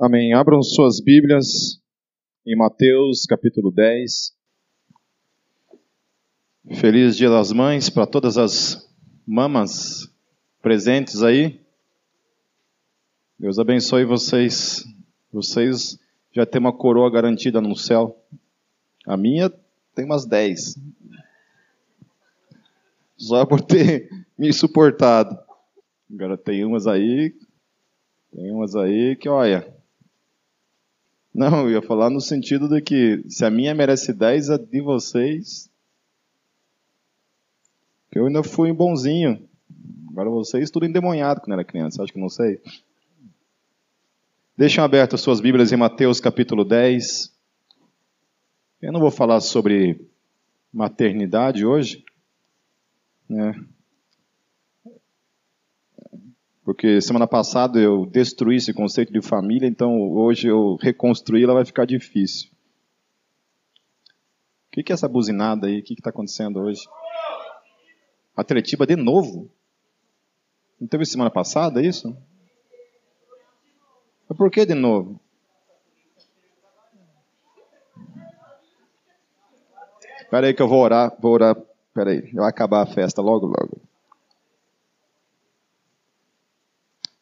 Amém. Abram suas Bíblias em Mateus capítulo 10. Feliz Dia das Mães para todas as mamas presentes aí. Deus abençoe vocês. Vocês já têm uma coroa garantida no céu. A minha tem umas 10. Só por ter me suportado. Agora tem umas aí, tem umas aí que olha, não, eu ia falar no sentido de que se a minha merece 10, a de vocês. Eu ainda fui bonzinho. Agora vocês tudo endemoniado quando era criança, acho que não sei. Deixem abertas suas Bíblias em Mateus capítulo 10. Eu não vou falar sobre maternidade hoje, né? Porque semana passada eu destruí esse conceito de família, então hoje eu reconstruí-la vai ficar difícil. O que, é essa buzinada aí? O que está acontecendo hoje? Atletiba de novo? Não teve semana passada isso? Mas por que de novo? Espera aí que eu vou orar, vou orar. Espera aí, vai acabar a festa logo, logo.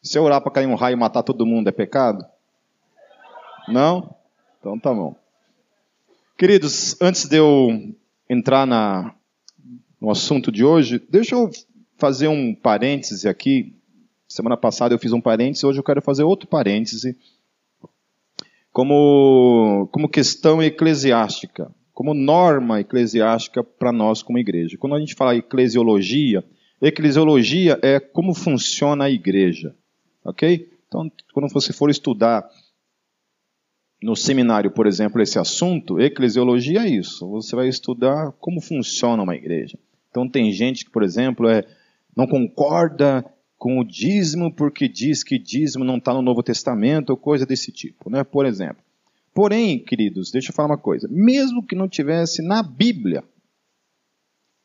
Se eu orar para cair um raio e matar todo mundo, é pecado? Não? Então tá bom. Queridos, antes de eu entrar na, no assunto de hoje, deixa eu fazer um parêntese aqui. Semana passada eu fiz um parêntese, hoje eu quero fazer outro parêntese. Como, como questão eclesiástica, como norma eclesiástica para nós como igreja. Quando a gente fala eclesiologia, eclesiologia é como funciona a igreja. Ok? Então, quando você for estudar no seminário, por exemplo, esse assunto, eclesiologia é isso. Você vai estudar como funciona uma igreja. Então, tem gente que, por exemplo, é, não concorda com o dízimo porque diz que dízimo não está no Novo Testamento ou coisa desse tipo, né? Por exemplo. Porém, queridos, deixa eu falar uma coisa. Mesmo que não tivesse na Bíblia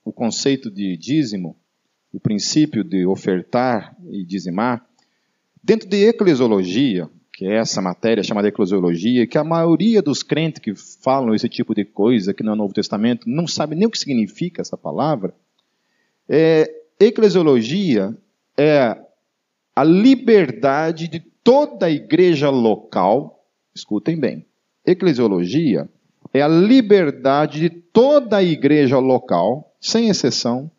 o conceito de dízimo, o princípio de ofertar e dizimar, Dentro de eclesiologia, que é essa matéria chamada eclesiologia, que a maioria dos crentes que falam esse tipo de coisa aqui no Novo Testamento não sabe nem o que significa essa palavra, é, eclesiologia é a liberdade de toda a igreja local, escutem bem, eclesiologia é a liberdade de toda a igreja local, sem exceção,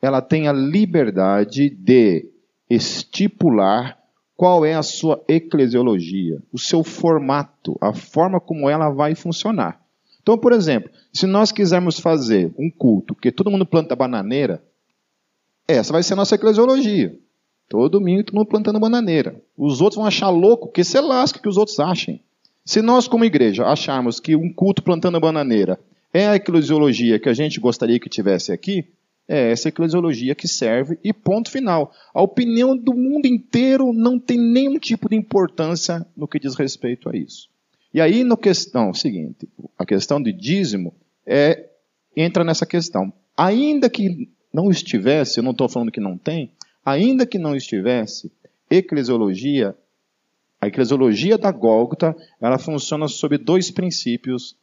ela tem a liberdade de estipular qual é a sua eclesiologia, o seu formato, a forma como ela vai funcionar. Então, por exemplo, se nós quisermos fazer um culto que todo mundo planta bananeira, essa vai ser a nossa eclesiologia. Todo domingo todo mundo plantando bananeira. Os outros vão achar louco, que se lasca que os outros achem. Se nós, como igreja, acharmos que um culto plantando bananeira é a eclesiologia que a gente gostaria que tivesse aqui, é essa eclesiologia que serve e ponto final. A opinião do mundo inteiro não tem nenhum tipo de importância no que diz respeito a isso. E aí, no questão seguinte, a questão de dízimo é, entra nessa questão. Ainda que não estivesse, eu não estou falando que não tem, ainda que não estivesse, eclesiologia, a eclesiologia da Gólgota, ela funciona sob dois princípios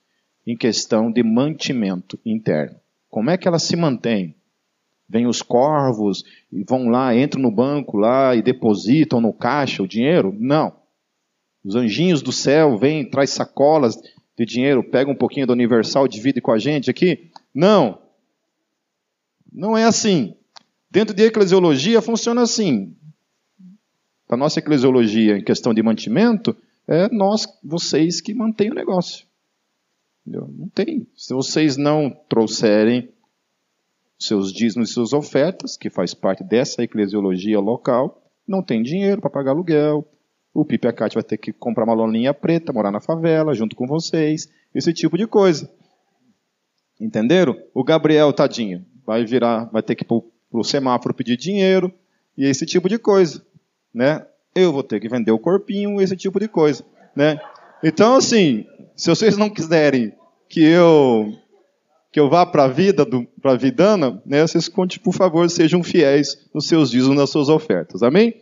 em questão de mantimento interno. Como é que ela se mantém? Vêm os corvos e vão lá, entram no banco lá e depositam no caixa o dinheiro? Não. Os anjinhos do céu vêm, traz sacolas de dinheiro, pega um pouquinho do universal, divide com a gente aqui? Não. Não é assim. Dentro de eclesiologia funciona assim. A nossa eclesiologia em questão de mantimento é nós, vocês que mantêm o negócio. Não tem. Se vocês não trouxerem seus dízimos e suas ofertas, que faz parte dessa eclesiologia local, não tem dinheiro para pagar aluguel. O Pipe Acate vai ter que comprar uma loninha preta, morar na favela, junto com vocês, esse tipo de coisa. Entenderam? O Gabriel, tadinho, vai virar, vai ter que ir para o semáforo pedir dinheiro, e esse tipo de coisa. Né? Eu vou ter que vender o corpinho, esse tipo de coisa. Né? Então, assim, se vocês não quiserem que eu que eu vá para a vida, para a vidana, né, vocês, por favor, sejam fiéis nos seus dízimos, nas suas ofertas. Amém?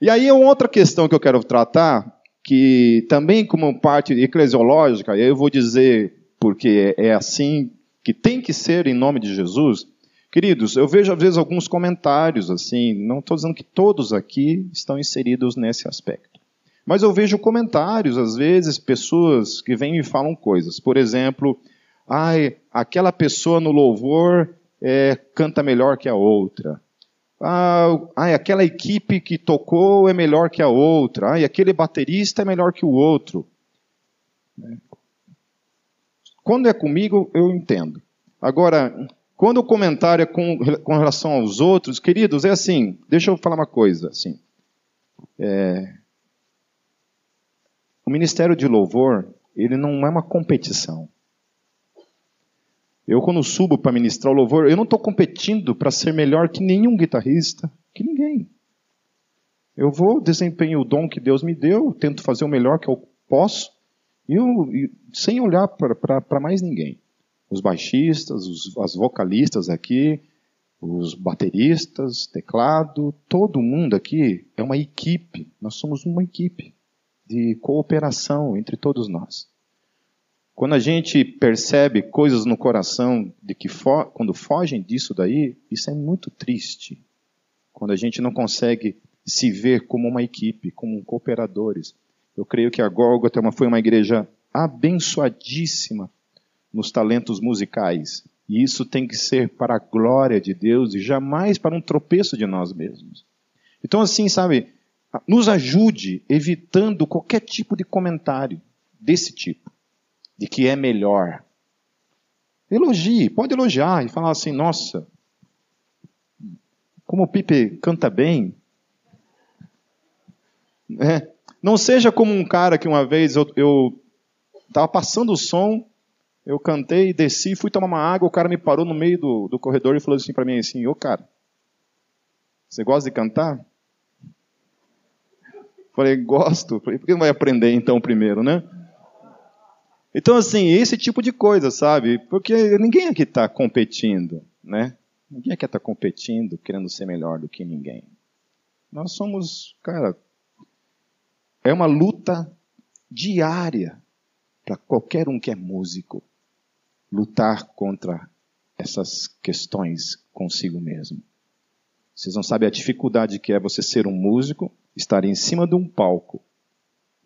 E aí, uma outra questão que eu quero tratar, que também como parte eclesiológica, eu vou dizer porque é assim que tem que ser em nome de Jesus. Queridos, eu vejo às vezes alguns comentários assim, não estou dizendo que todos aqui estão inseridos nesse aspecto. Mas eu vejo comentários, às vezes, pessoas que vêm e falam coisas. Por exemplo, ai, aquela pessoa no louvor é, canta melhor que a outra. Ah, ai, aquela equipe que tocou é melhor que a outra. Ai, aquele baterista é melhor que o outro. Quando é comigo, eu entendo. Agora, quando o comentário é com, com relação aos outros, queridos, é assim, deixa eu falar uma coisa, assim. É, o ministério de louvor, ele não é uma competição. Eu, quando subo para ministrar o louvor, eu não estou competindo para ser melhor que nenhum guitarrista, que ninguém. Eu vou, desempenho o dom que Deus me deu, tento fazer o melhor que eu posso, e eu, sem olhar para mais ninguém. Os baixistas, os, as vocalistas aqui, os bateristas, teclado, todo mundo aqui é uma equipe. Nós somos uma equipe de cooperação entre todos nós. Quando a gente percebe coisas no coração de que fo quando fogem disso daí, isso é muito triste. Quando a gente não consegue se ver como uma equipe, como cooperadores. Eu creio que a Gólgota foi uma igreja abençoadíssima nos talentos musicais. E isso tem que ser para a glória de Deus e jamais para um tropeço de nós mesmos. Então, assim, sabe, nos ajude evitando qualquer tipo de comentário desse tipo, de que é melhor. Elogie, pode elogiar e falar assim: nossa, como o Pipe canta bem. É. Não seja como um cara que uma vez eu estava passando o som, eu cantei, desci, fui tomar uma água, o cara me parou no meio do, do corredor e falou assim para mim assim: Ô cara, você gosta de cantar? Falei, gosto. Falei, por que não vai aprender então primeiro, né? Então, assim, esse tipo de coisa, sabe? Porque ninguém aqui está competindo, né? Ninguém aqui está competindo, querendo ser melhor do que ninguém. Nós somos, cara, é uma luta diária para qualquer um que é músico lutar contra essas questões consigo mesmo. Vocês não sabem a dificuldade que é você ser um músico estar em cima de um palco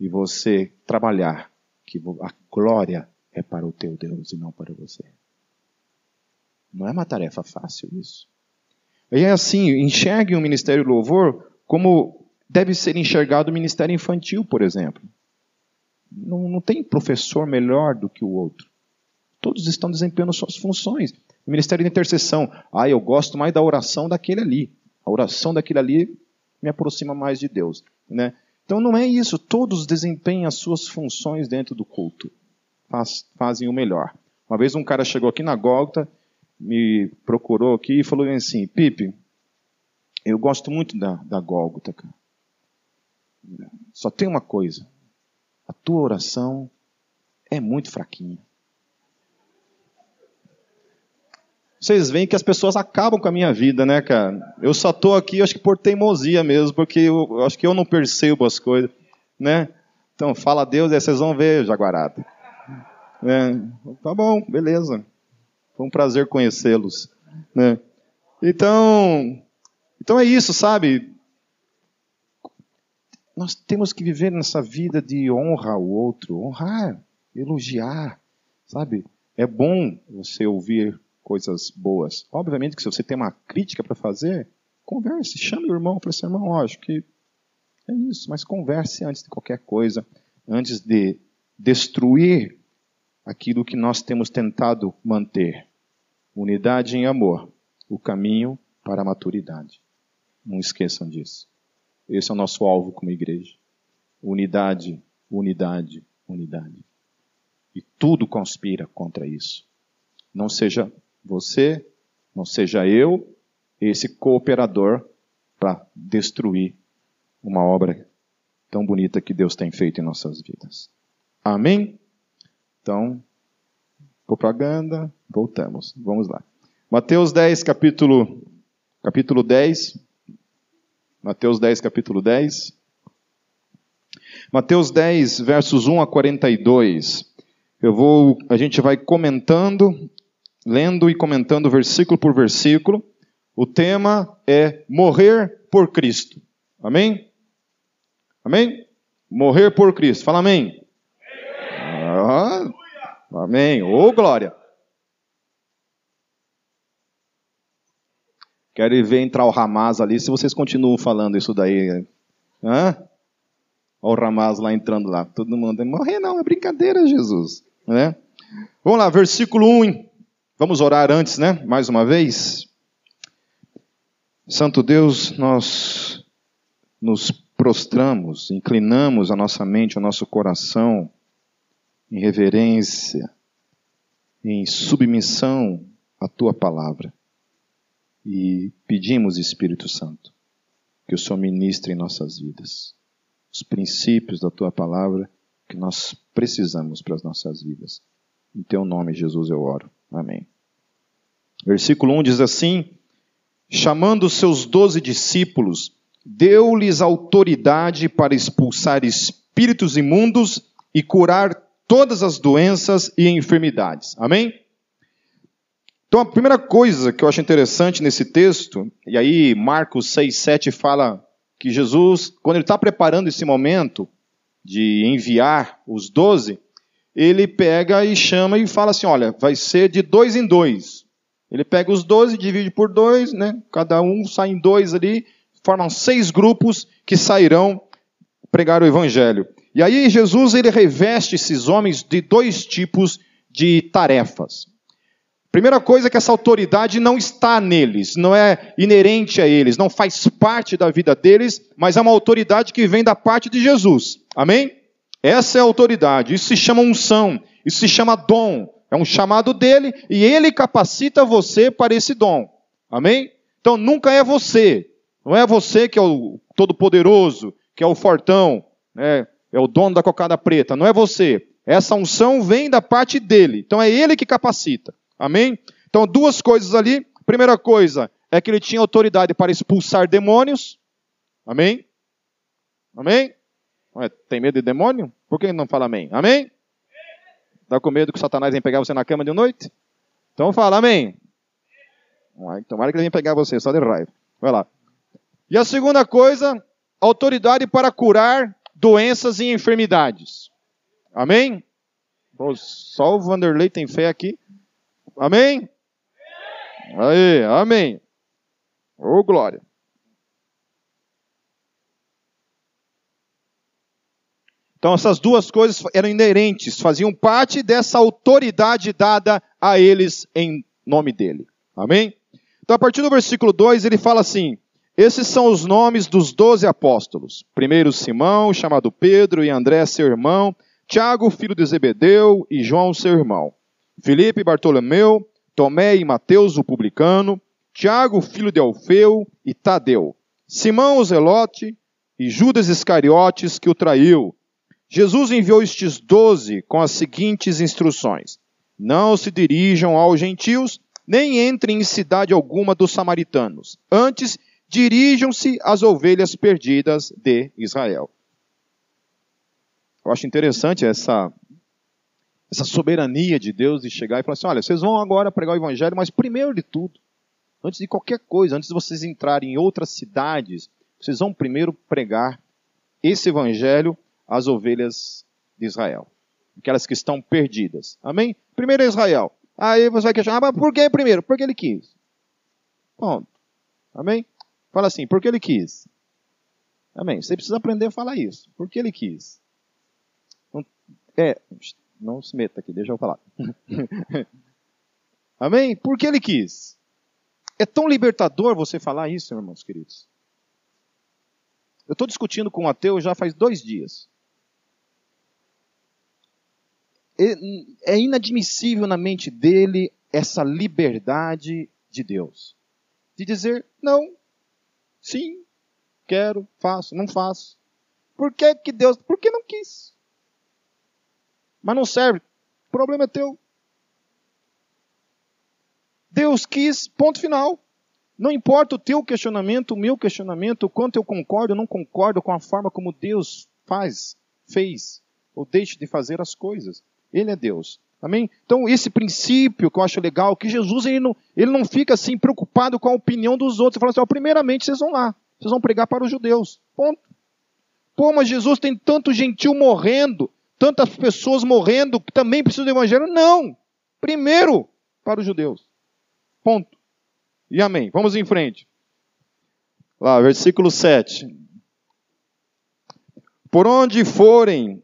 e você trabalhar que a glória é para o teu Deus e não para você. Não é uma tarefa fácil isso. E é assim, enxergue o ministério louvor como deve ser enxergado o ministério infantil, por exemplo. Não, não tem professor melhor do que o outro. Todos estão desempenhando suas funções. O ministério de intercessão. Ah, eu gosto mais da oração daquele ali. A oração daquele ali me aproxima mais de Deus. Né? Então não é isso, todos desempenham as suas funções dentro do culto, Faz, fazem o melhor. Uma vez um cara chegou aqui na Gólgota, me procurou aqui e falou assim, Pipe, eu gosto muito da, da Gólgota, cara. Só tem uma coisa, a tua oração é muito fraquinha. Vocês veem que as pessoas acabam com a minha vida, né, cara? Eu só tô aqui, acho que por teimosia mesmo, porque eu, acho que eu não percebo as coisas, né? Então, fala a Deus, e vocês vão ver, Jaguarada. É, tá bom, beleza. Foi um prazer conhecê-los, né? Então, então é isso, sabe? Nós temos que viver nessa vida de honra ao outro, honrar, elogiar, sabe? É bom você ouvir coisas boas. Obviamente que se você tem uma crítica para fazer, converse, chame o irmão para ser irmão, acho que é isso, mas converse antes de qualquer coisa, antes de destruir aquilo que nós temos tentado manter. Unidade em amor, o caminho para a maturidade. Não esqueçam disso. Esse é o nosso alvo como igreja. Unidade, unidade, unidade. E tudo conspira contra isso. Não seja você, não seja eu, esse cooperador para destruir uma obra tão bonita que Deus tem feito em nossas vidas. Amém? Então, propaganda, voltamos. Vamos lá. Mateus 10, capítulo, capítulo 10. Mateus 10, capítulo 10. Mateus 10, versos 1 a 42. Eu vou, a gente vai comentando, lendo e comentando versículo por versículo. O tema é morrer por Cristo. Amém? Amém? Morrer por Cristo. Fala amém. Amém. Ah, amém. Ô oh, glória. Quero ver entrar o Ramaz ali, se vocês continuam falando isso daí. Hã? Olha o Ramaz lá entrando lá. Todo mundo, morrer não, é brincadeira, Jesus. Né? Vamos lá, versículo 1. Vamos orar antes, né? Mais uma vez. Santo Deus, nós nos prostramos, inclinamos a nossa mente, o nosso coração em reverência, em submissão à tua palavra. E pedimos, Espírito Santo, que o Senhor ministre em nossas vidas os princípios da tua palavra que nós precisamos para as nossas vidas. Em teu nome, Jesus, eu oro. Amém. Versículo 1 diz assim: Chamando seus doze discípulos, deu-lhes autoridade para expulsar espíritos imundos e curar todas as doenças e enfermidades. Amém? Então, a primeira coisa que eu acho interessante nesse texto, e aí Marcos 6, 7 fala que Jesus, quando ele está preparando esse momento de enviar os doze, ele pega e chama e fala assim: olha, vai ser de dois em dois. Ele pega os doze, divide por dois, né? Cada um sai em dois ali, formam seis grupos que sairão pregar o evangelho. E aí Jesus ele reveste esses homens de dois tipos de tarefas. Primeira coisa é que essa autoridade não está neles, não é inerente a eles, não faz parte da vida deles, mas é uma autoridade que vem da parte de Jesus. Amém? Essa é a autoridade. Isso se chama unção, isso se chama dom. É um chamado dele e ele capacita você para esse dom. Amém? Então nunca é você. Não é você que é o todo-poderoso, que é o fortão, né? é o dono da cocada preta. Não é você. Essa unção vem da parte dele. Então é ele que capacita. Amém? Então, duas coisas ali. Primeira coisa é que ele tinha autoridade para expulsar demônios. Amém? Amém? Tem medo de demônio? Por que não fala amém? Amém? Está com medo que Satanás venha pegar você na cama de noite? Então fala amém. Tomara que ele venha pegar você, só de raiva. Vai lá. E a segunda coisa, autoridade para curar doenças e enfermidades. Amém? só o Vanderlei tem fé aqui. Amém? Aí, amém. Ô oh, glória. Então, essas duas coisas eram inerentes, faziam parte dessa autoridade dada a eles em nome dele. Amém? Então, a partir do versículo 2, ele fala assim: Esses são os nomes dos doze apóstolos. Primeiro, Simão, chamado Pedro, e André, seu irmão, Tiago, filho de Zebedeu, e João, seu irmão. Filipe, Bartolomeu, Tomé e Mateus, o publicano, Tiago, filho de Alfeu, e Tadeu, Simão o Zelote e Judas Iscariotes, que o traiu. Jesus enviou estes doze com as seguintes instruções: Não se dirijam aos gentios, nem entrem em cidade alguma dos samaritanos. Antes, dirijam-se às ovelhas perdidas de Israel. Eu acho interessante essa essa soberania de Deus de chegar e falar assim: olha, vocês vão agora pregar o evangelho, mas primeiro de tudo, antes de qualquer coisa, antes de vocês entrarem em outras cidades, vocês vão primeiro pregar esse evangelho às ovelhas de Israel, aquelas que estão perdidas. Amém? Primeiro é Israel. Aí você vai questionar, ah, mas por que primeiro? Porque ele quis. Ponto. Amém? Fala assim, porque ele quis. Amém? Você precisa aprender a falar isso. Porque ele quis. É, não se meta aqui, deixa eu falar. Amém? Porque ele quis. É tão libertador você falar isso, irmãos queridos. Eu estou discutindo com um ateu já faz dois dias. É inadmissível na mente dele essa liberdade de Deus. De dizer, não, sim, quero, faço, não faço. Por que, que Deus, por que não quis? mas não serve. O problema é teu. Deus quis, ponto final. Não importa o teu questionamento, o meu questionamento, o quanto eu concordo ou não concordo com a forma como Deus faz, fez ou deixe de fazer as coisas. Ele é Deus. Amém? Então, esse princípio que eu acho legal, que Jesus ele não, ele não fica assim preocupado com a opinião dos outros. Ele fala assim: ó, primeiramente, vocês vão lá, vocês vão pregar para os judeus. Ponto. Pô, mas Jesus tem tanto gentil morrendo, tantas pessoas morrendo que também precisam do evangelho. Não! Primeiro para os judeus. Ponto. E amém. Vamos em frente. Lá, versículo 7. Por onde forem,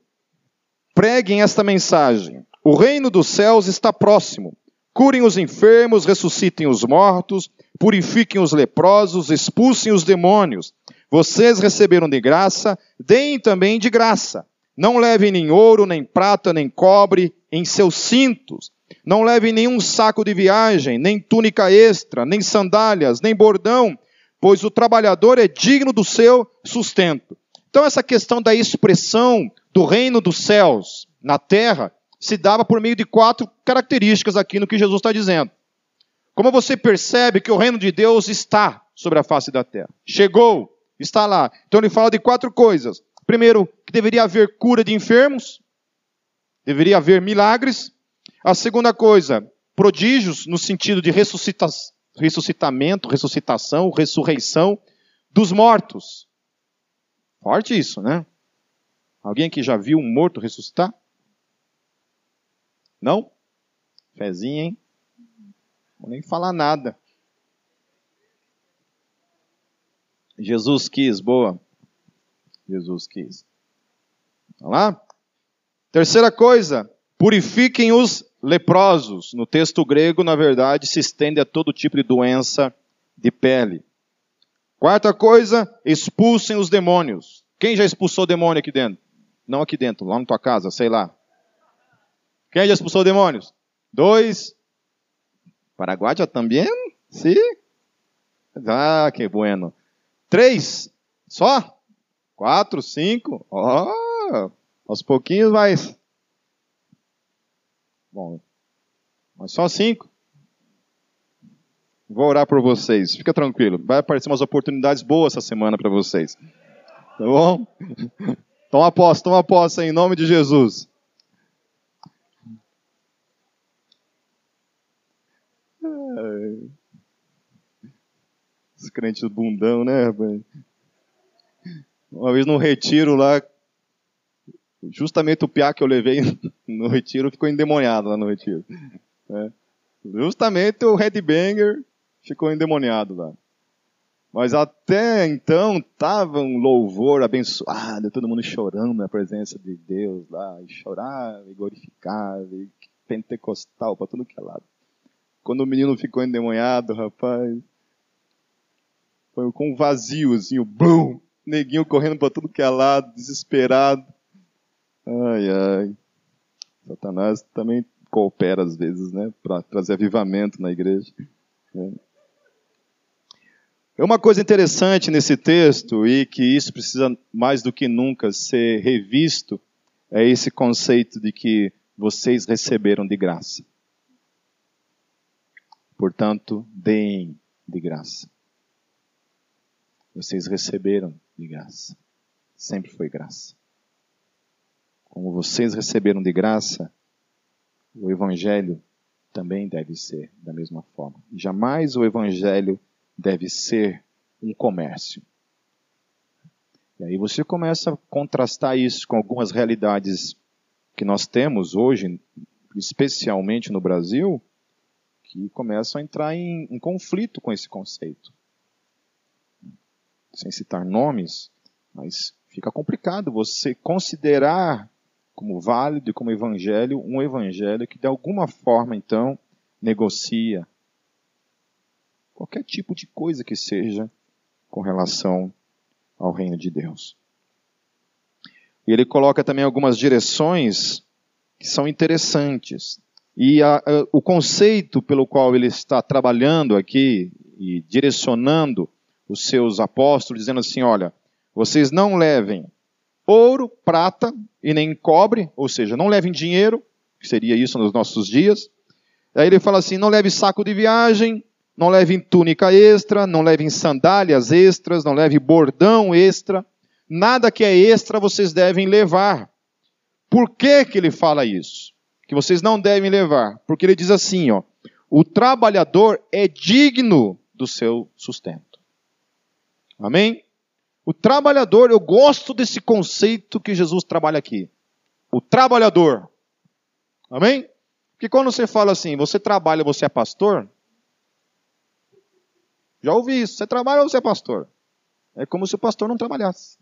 preguem esta mensagem. O reino dos céus está próximo. Curem os enfermos, ressuscitem os mortos, purifiquem os leprosos, expulsem os demônios. Vocês receberam de graça, deem também de graça. Não levem nem ouro, nem prata, nem cobre em seus cintos. Não levem nenhum saco de viagem, nem túnica extra, nem sandálias, nem bordão, pois o trabalhador é digno do seu sustento. Então, essa questão da expressão do reino dos céus na terra se dava por meio de quatro características aqui no que Jesus está dizendo. Como você percebe que o reino de Deus está sobre a face da terra? Chegou, está lá. Então ele fala de quatro coisas. Primeiro, que deveria haver cura de enfermos, deveria haver milagres. A segunda coisa, prodígios no sentido de ressuscita ressuscitamento, ressuscitação, ressurreição dos mortos. Forte isso, né? Alguém aqui já viu um morto ressuscitar? Não? Fezinha, hein? Vou nem falar nada. Jesus quis, boa. Jesus quis. Tá lá? Terceira coisa, purifiquem os leprosos. No texto grego, na verdade, se estende a todo tipo de doença de pele. Quarta coisa, expulsem os demônios. Quem já expulsou demônio aqui dentro? Não aqui dentro, lá na tua casa, sei lá. Quem já expulsou demônios? Dois. Paraguai já também? Sim. Ah, que bueno. Três. Só? Quatro, cinco. Oh, aos pouquinhos vai. Bom, mas só cinco. Vou orar por vocês. Fica tranquilo. Vai aparecer umas oportunidades boas essa semana para vocês. Tá bom? Toma posse, toma posse em nome de Jesus. Os crentes bundão, né, Uma vez no retiro lá, justamente o piá que eu levei no retiro ficou endemoniado lá no retiro. É. Justamente o headbanger ficou endemoniado lá. Mas até então estava um louvor abençoado, todo mundo chorando na presença de Deus lá, e chorava, e glorificava, e pentecostal para tudo que é lado. Quando o menino ficou endemoniado, rapaz, foi com um vazio, assim, o bum, neguinho correndo para tudo que é lado, desesperado. Ai, ai. Satanás também coopera às vezes, né, para trazer avivamento na igreja. É. é uma coisa interessante nesse texto e que isso precisa mais do que nunca ser revisto é esse conceito de que vocês receberam de graça. Portanto, deem de graça. Vocês receberam de graça. Sempre foi graça. Como vocês receberam de graça, o Evangelho também deve ser da mesma forma. Jamais o Evangelho deve ser um comércio. E aí você começa a contrastar isso com algumas realidades que nós temos hoje, especialmente no Brasil, que começam a entrar em, em conflito com esse conceito. Sem citar nomes, mas fica complicado você considerar como válido e como evangelho um evangelho que de alguma forma então negocia qualquer tipo de coisa que seja com relação ao reino de Deus. E ele coloca também algumas direções que são interessantes. E a, a, o conceito pelo qual ele está trabalhando aqui e direcionando os seus apóstolos, dizendo assim: olha, vocês não levem ouro, prata e nem cobre, ou seja, não levem dinheiro, que seria isso nos nossos dias. Aí ele fala assim: não leve saco de viagem, não levem túnica extra, não levem sandálias extras, não levem bordão extra. Nada que é extra vocês devem levar. Por que, que ele fala isso? Que vocês não devem levar. Porque ele diz assim, ó, o trabalhador é digno do seu sustento. Amém? O trabalhador, eu gosto desse conceito que Jesus trabalha aqui. O trabalhador. Amém? Porque quando você fala assim, você trabalha, você é pastor, já ouvi isso. Você trabalha ou você é pastor? É como se o pastor não trabalhasse.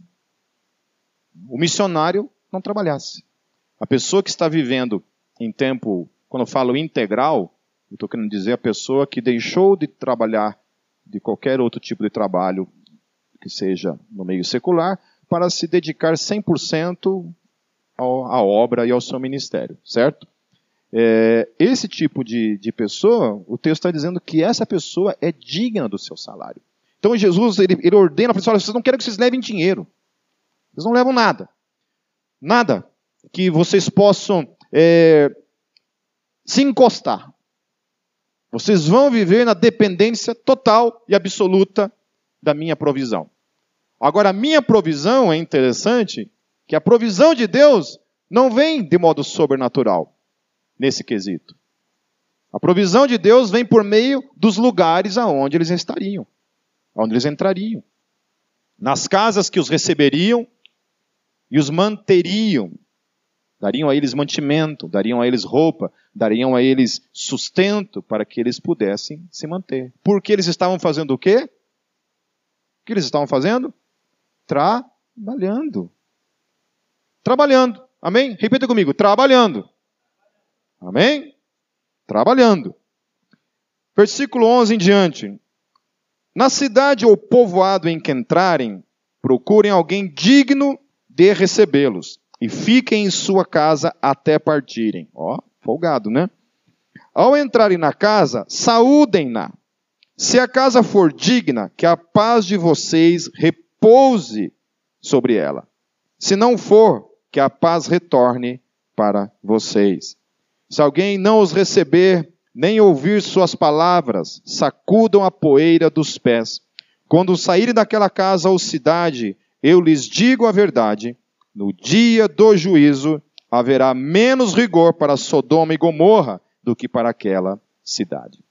O missionário não trabalhasse. A pessoa que está vivendo em tempo, quando eu falo integral, eu estou querendo dizer a pessoa que deixou de trabalhar de qualquer outro tipo de trabalho que seja no meio secular para se dedicar 100% à obra e ao seu ministério, certo? É, esse tipo de, de pessoa, o texto está dizendo que essa pessoa é digna do seu salário. Então Jesus ele, ele ordena para vocês: vocês não querem que vocês levem dinheiro. Vocês não levam nada. Nada que vocês possam é, se encostar. Vocês vão viver na dependência total e absoluta da minha provisão. Agora, a minha provisão é interessante que a provisão de Deus não vem de modo sobrenatural nesse quesito. A provisão de Deus vem por meio dos lugares aonde eles estariam, aonde eles entrariam. Nas casas que os receberiam e os manteriam. Dariam a eles mantimento, dariam a eles roupa, dariam a eles sustento para que eles pudessem se manter. Porque eles estavam fazendo o quê? O que eles estavam fazendo? Trabalhando. Trabalhando. Amém? Repita comigo. Trabalhando. Amém? Trabalhando. Versículo 11 em diante. Na cidade ou povoado em que entrarem, procurem alguém digno de recebê-los e fiquem em sua casa até partirem. Ó, folgado, né? Ao entrarem na casa, saúdem-na. Se a casa for digna, que a paz de vocês repouse sobre ela. Se não for, que a paz retorne para vocês. Se alguém não os receber, nem ouvir suas palavras, sacudam a poeira dos pés. Quando saírem daquela casa ou cidade, eu lhes digo a verdade: no dia do juízo haverá menos rigor para Sodoma e Gomorra do que para aquela cidade.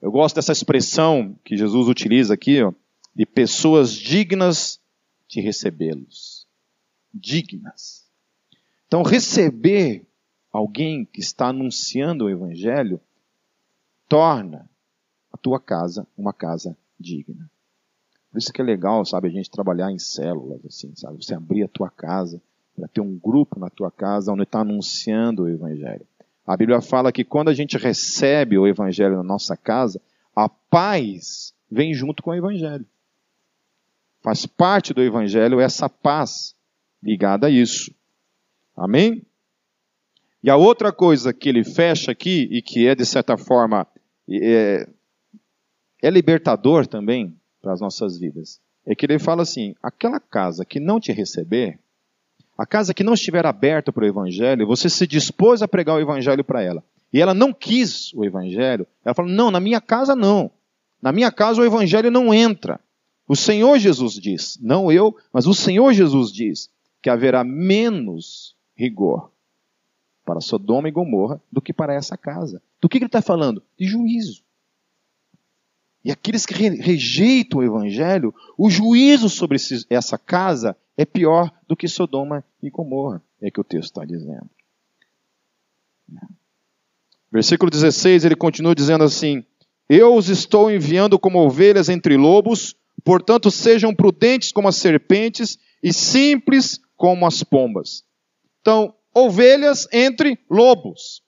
Eu gosto dessa expressão que Jesus utiliza aqui, ó, de pessoas dignas de recebê-los. Dignas. Então, receber alguém que está anunciando o Evangelho, torna a tua casa uma casa digna. Por isso que é legal, sabe, a gente trabalhar em células, assim, sabe? Você abrir a tua casa, para ter um grupo na tua casa onde está anunciando o Evangelho. A Bíblia fala que quando a gente recebe o Evangelho na nossa casa, a paz vem junto com o Evangelho. Faz parte do Evangelho essa paz ligada a isso. Amém? E a outra coisa que ele fecha aqui, e que é de certa forma é, é libertador também para as nossas vidas, é que ele fala assim: aquela casa que não te receber, a casa que não estiver aberta para o Evangelho, você se dispôs a pregar o Evangelho para ela. E ela não quis o Evangelho, ela falou: não, na minha casa não. Na minha casa o Evangelho não entra. O Senhor Jesus diz, não eu, mas o Senhor Jesus diz que haverá menos rigor para Sodoma e Gomorra do que para essa casa. Do que ele está falando? De juízo. E aqueles que rejeitam o evangelho, o juízo sobre essa casa é pior do que Sodoma e Gomorra, é que o texto está dizendo. Versículo 16, ele continua dizendo assim: Eu os estou enviando como ovelhas entre lobos, portanto sejam prudentes como as serpentes e simples como as pombas. Então, ovelhas entre lobos.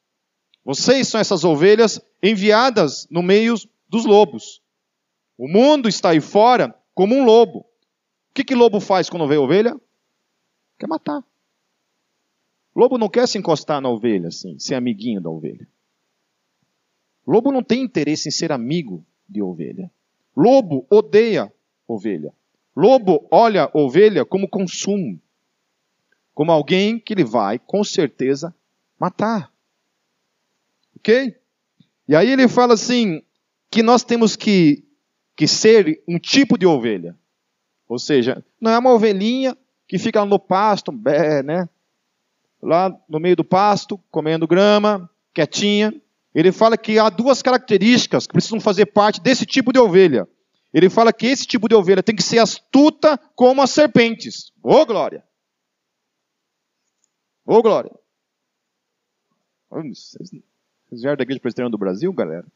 Vocês são essas ovelhas enviadas no meio dos lobos. O mundo está aí fora como um lobo. O que, que lobo faz quando vê ovelha? Quer matar. Lobo não quer se encostar na ovelha, assim, ser amiguinho da ovelha. Lobo não tem interesse em ser amigo de ovelha. Lobo odeia ovelha. Lobo olha ovelha como consumo como alguém que ele vai, com certeza, matar. Ok? E aí ele fala assim, que nós temos que, que ser um tipo de ovelha. Ou seja, não é uma ovelhinha que fica no pasto, né? lá no meio do pasto, comendo grama, quietinha. Ele fala que há duas características que precisam fazer parte desse tipo de ovelha. Ele fala que esse tipo de ovelha tem que ser astuta como as serpentes. Ô oh, glória! Ô glória! Vocês, vieram da Igreja Presbiteriana do Brasil, galera?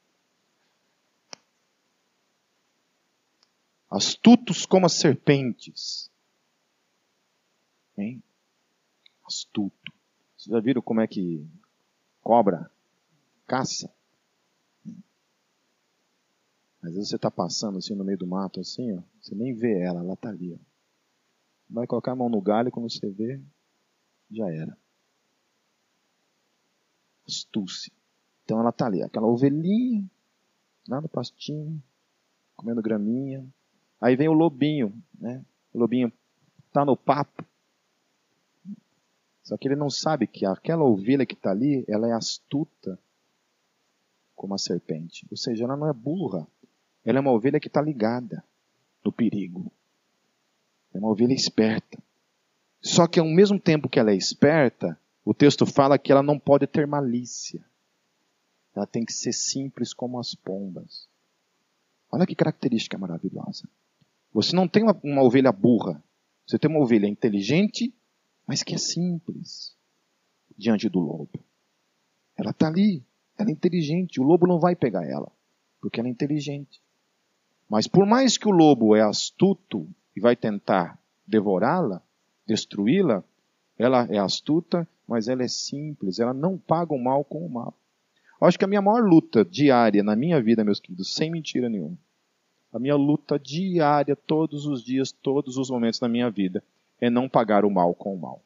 Astutos como as serpentes. Hein? Astuto. Vocês já viram como é que cobra caça? Às vezes você está passando assim no meio do mato, assim, ó, você nem vê ela, ela está ali. Ó. Vai colocar a mão no galho quando você vê, já era. Astúcia. Então ela está ali, aquela ovelhinha, lá no pastinho, comendo graminha. Aí vem o lobinho, né? O lobinho está no papo. Só que ele não sabe que aquela ovelha que está ali, ela é astuta como a serpente. Ou seja, ela não é burra. Ela é uma ovelha que está ligada no perigo. É uma ovelha esperta. Só que ao mesmo tempo que ela é esperta, o texto fala que ela não pode ter malícia. Ela tem que ser simples como as pombas. Olha que característica maravilhosa. Você não tem uma, uma ovelha burra. Você tem uma ovelha inteligente, mas que é simples diante do lobo. Ela está ali. Ela é inteligente. O lobo não vai pegar ela, porque ela é inteligente. Mas por mais que o lobo é astuto e vai tentar devorá-la, destruí-la, ela é astuta, mas ela é simples, ela não paga o mal com o mal. Eu acho que a minha maior luta diária na minha vida, meus queridos, sem mentira nenhuma, a minha luta diária, todos os dias, todos os momentos da minha vida, é não pagar o mal com o mal.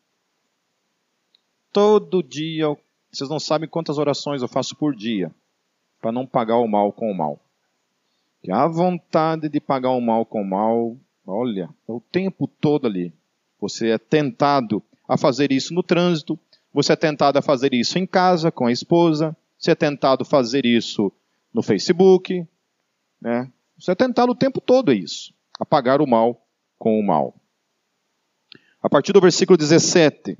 Todo dia, vocês não sabem quantas orações eu faço por dia para não pagar o mal com o mal. Que a vontade de pagar o mal com o mal, olha, é o tempo todo ali. Você é tentado a fazer isso no trânsito, você é tentado a fazer isso em casa com a esposa, você é tentado a fazer isso no Facebook, né? Você é tentado o tempo todo a isso, a pagar o mal com o mal. A partir do versículo 17.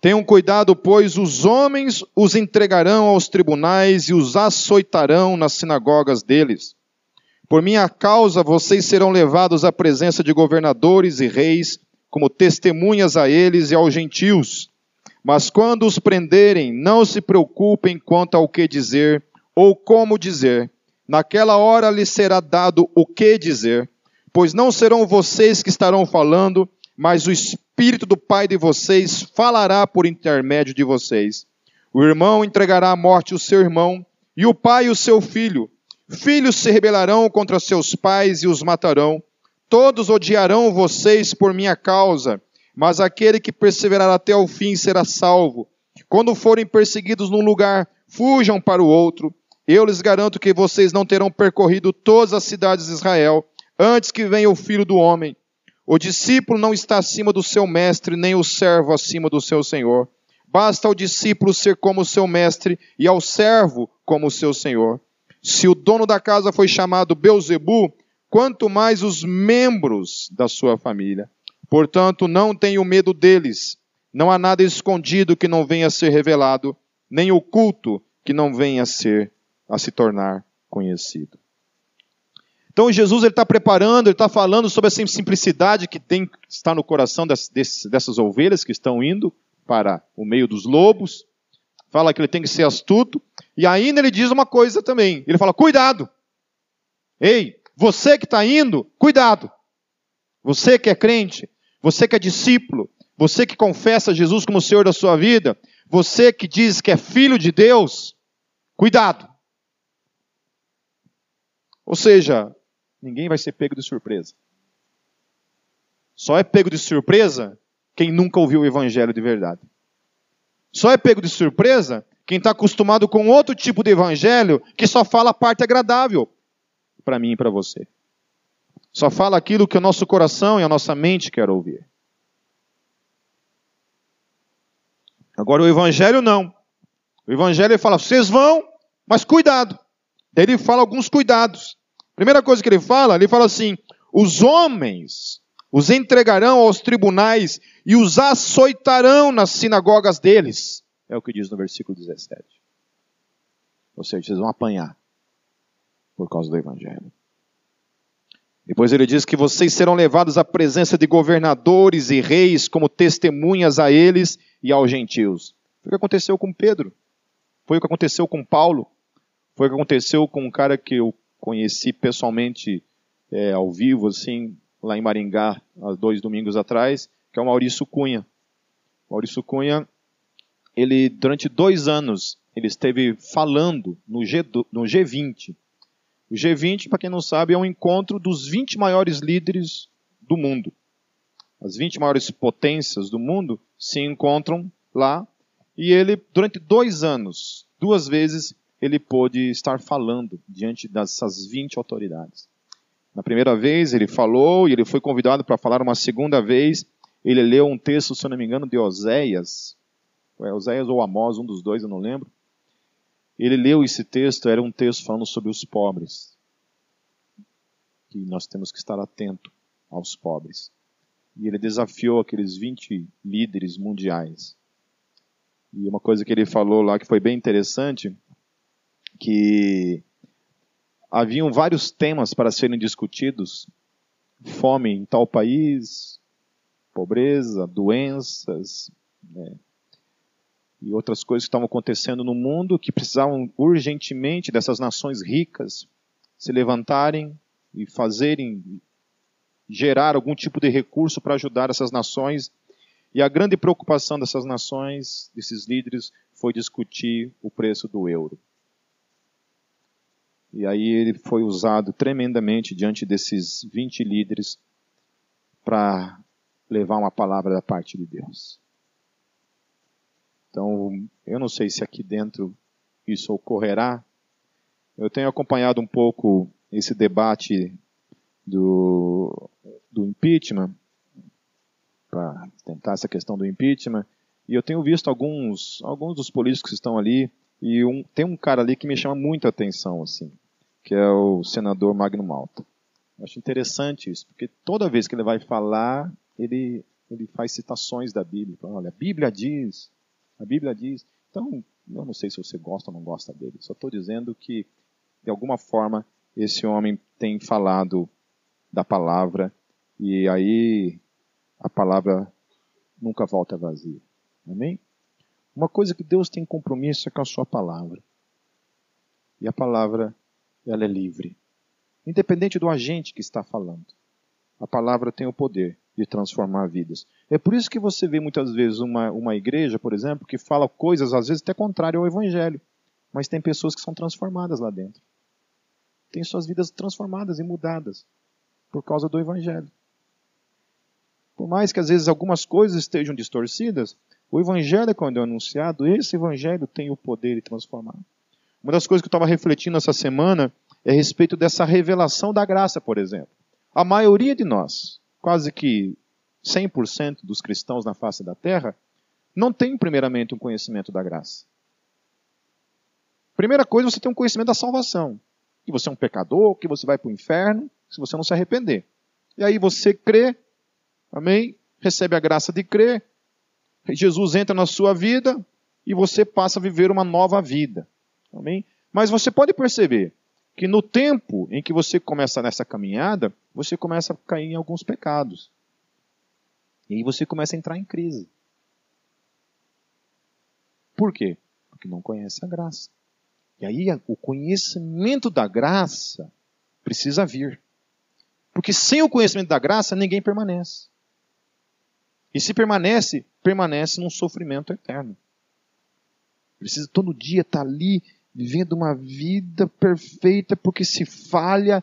Tenham cuidado, pois os homens os entregarão aos tribunais e os açoitarão nas sinagogas deles por minha causa, vocês serão levados à presença de governadores e reis, como testemunhas a eles e aos gentios. Mas quando os prenderem, não se preocupem quanto ao que dizer ou como dizer. Naquela hora lhes será dado o que dizer, pois não serão vocês que estarão falando, mas o Espírito do Pai de vocês falará por intermédio de vocês. O irmão entregará à morte o seu irmão, e o pai o seu filho Filhos se rebelarão contra seus pais e os matarão. Todos odiarão vocês por minha causa, mas aquele que perseverar até o fim será salvo. Quando forem perseguidos num lugar, fujam para o outro. Eu lhes garanto que vocês não terão percorrido todas as cidades de Israel antes que venha o filho do homem. O discípulo não está acima do seu mestre, nem o servo acima do seu senhor. Basta ao discípulo ser como o seu mestre e ao servo como o seu senhor. Se o dono da casa foi chamado Beuzebu, quanto mais os membros da sua família. Portanto, não tenho medo deles. Não há nada escondido que não venha a ser revelado, nem oculto que não venha a ser a se tornar conhecido. Então Jesus ele está preparando, ele está falando sobre essa simplicidade que tem está no coração das, dessas ovelhas que estão indo para o meio dos lobos. Fala que ele tem que ser astuto, e ainda ele diz uma coisa também. Ele fala: cuidado. Ei, você que está indo, cuidado. Você que é crente, você que é discípulo, você que confessa Jesus como Senhor da sua vida, você que diz que é filho de Deus, cuidado. Ou seja, ninguém vai ser pego de surpresa. Só é pego de surpresa quem nunca ouviu o evangelho de verdade. Só é pego de surpresa quem está acostumado com outro tipo de evangelho que só fala a parte agradável para mim e para você. Só fala aquilo que o nosso coração e a nossa mente quer ouvir. Agora o evangelho não. O evangelho fala: vocês vão, mas cuidado. Daí ele fala alguns cuidados. Primeira coisa que ele fala, ele fala assim: os homens os entregarão aos tribunais e os açoitarão nas sinagogas deles. É o que diz no versículo 17. Ou seja, vocês vão apanhar por causa do Evangelho. Depois ele diz que vocês serão levados à presença de governadores e reis como testemunhas a eles e aos gentios. Foi o que aconteceu com Pedro. Foi o que aconteceu com Paulo. Foi o que aconteceu com um cara que eu conheci pessoalmente é, ao vivo, assim, lá em Maringá, há dois domingos atrás, que é o Maurício Cunha. Maurício Cunha, ele durante dois anos, ele esteve falando no, G, no G20. O G20, para quem não sabe, é um encontro dos 20 maiores líderes do mundo. As 20 maiores potências do mundo se encontram lá e ele, durante dois anos, duas vezes, ele pôde estar falando diante dessas 20 autoridades. Na primeira vez ele falou e ele foi convidado para falar uma segunda vez. Ele leu um texto, se eu não me engano, de Oséias. É Oséias ou Amós, um dos dois, eu não lembro. Ele leu esse texto, era um texto falando sobre os pobres. Que nós temos que estar atento aos pobres. E ele desafiou aqueles 20 líderes mundiais. E uma coisa que ele falou lá que foi bem interessante, que haviam vários temas para serem discutidos: fome em tal país, pobreza, doenças, né, e outras coisas que estavam acontecendo no mundo que precisavam urgentemente dessas nações ricas se levantarem e fazerem gerar algum tipo de recurso para ajudar essas nações. E a grande preocupação dessas nações, desses líderes, foi discutir o preço do euro. E aí ele foi usado tremendamente diante desses 20 líderes para levar uma palavra da parte de Deus. Então, eu não sei se aqui dentro isso ocorrerá. Eu tenho acompanhado um pouco esse debate do, do impeachment, para tentar essa questão do impeachment, e eu tenho visto alguns, alguns dos políticos que estão ali, e um, tem um cara ali que me chama muita atenção, assim que é o senador Magno Malta. Eu acho interessante isso, porque toda vez que ele vai falar, ele, ele faz citações da Bíblia. Olha, a Bíblia diz, a Bíblia diz. Então, eu não sei se você gosta ou não gosta dele, só estou dizendo que, de alguma forma, esse homem tem falado da palavra, e aí a palavra nunca volta vazia. Amém? Uma coisa que Deus tem compromisso é com a sua palavra. E a palavra ela é livre. Independente do agente que está falando. A palavra tem o poder de transformar vidas. É por isso que você vê muitas vezes uma, uma igreja, por exemplo, que fala coisas às vezes até contrário ao evangelho. Mas tem pessoas que são transformadas lá dentro. Tem suas vidas transformadas e mudadas por causa do evangelho. Por mais que às vezes algumas coisas estejam distorcidas, o evangelho quando é anunciado, esse evangelho tem o poder de transformar. Uma das coisas que eu estava refletindo essa semana é a respeito dessa revelação da graça, por exemplo. A maioria de nós, quase que 100% dos cristãos na face da terra, não tem primeiramente um conhecimento da graça. Primeira coisa, você tem um conhecimento da salvação. Que você é um pecador, que você vai para o inferno, se você não se arrepender. E aí você crê, amém? Recebe a graça de crer. Jesus entra na sua vida e você passa a viver uma nova vida. Amém? Mas você pode perceber que no tempo em que você começa nessa caminhada, você começa a cair em alguns pecados. E aí você começa a entrar em crise. Por quê? Porque não conhece a graça. E aí o conhecimento da graça precisa vir. Porque sem o conhecimento da graça, ninguém permanece. E se permanece, permanece num sofrimento eterno. Precisa todo dia estar ali vivendo uma vida perfeita, porque se falha,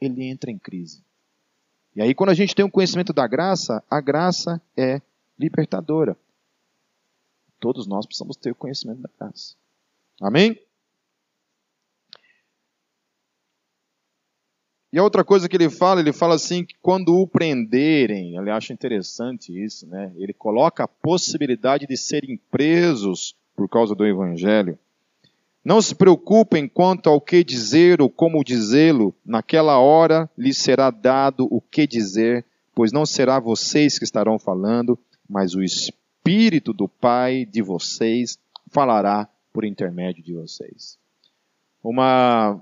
ele entra em crise. E aí, quando a gente tem um conhecimento da graça, a graça é libertadora. Todos nós precisamos ter o conhecimento da graça. Amém? E a outra coisa que ele fala, ele fala assim que quando o prenderem, ele acha interessante isso, né? Ele coloca a possibilidade de serem presos por causa do evangelho. Não se preocupem quanto ao que dizer ou como dizê-lo, naquela hora lhe será dado o que dizer pois não será vocês que estarão falando, mas o Espírito do Pai de vocês falará por intermédio de vocês. Uma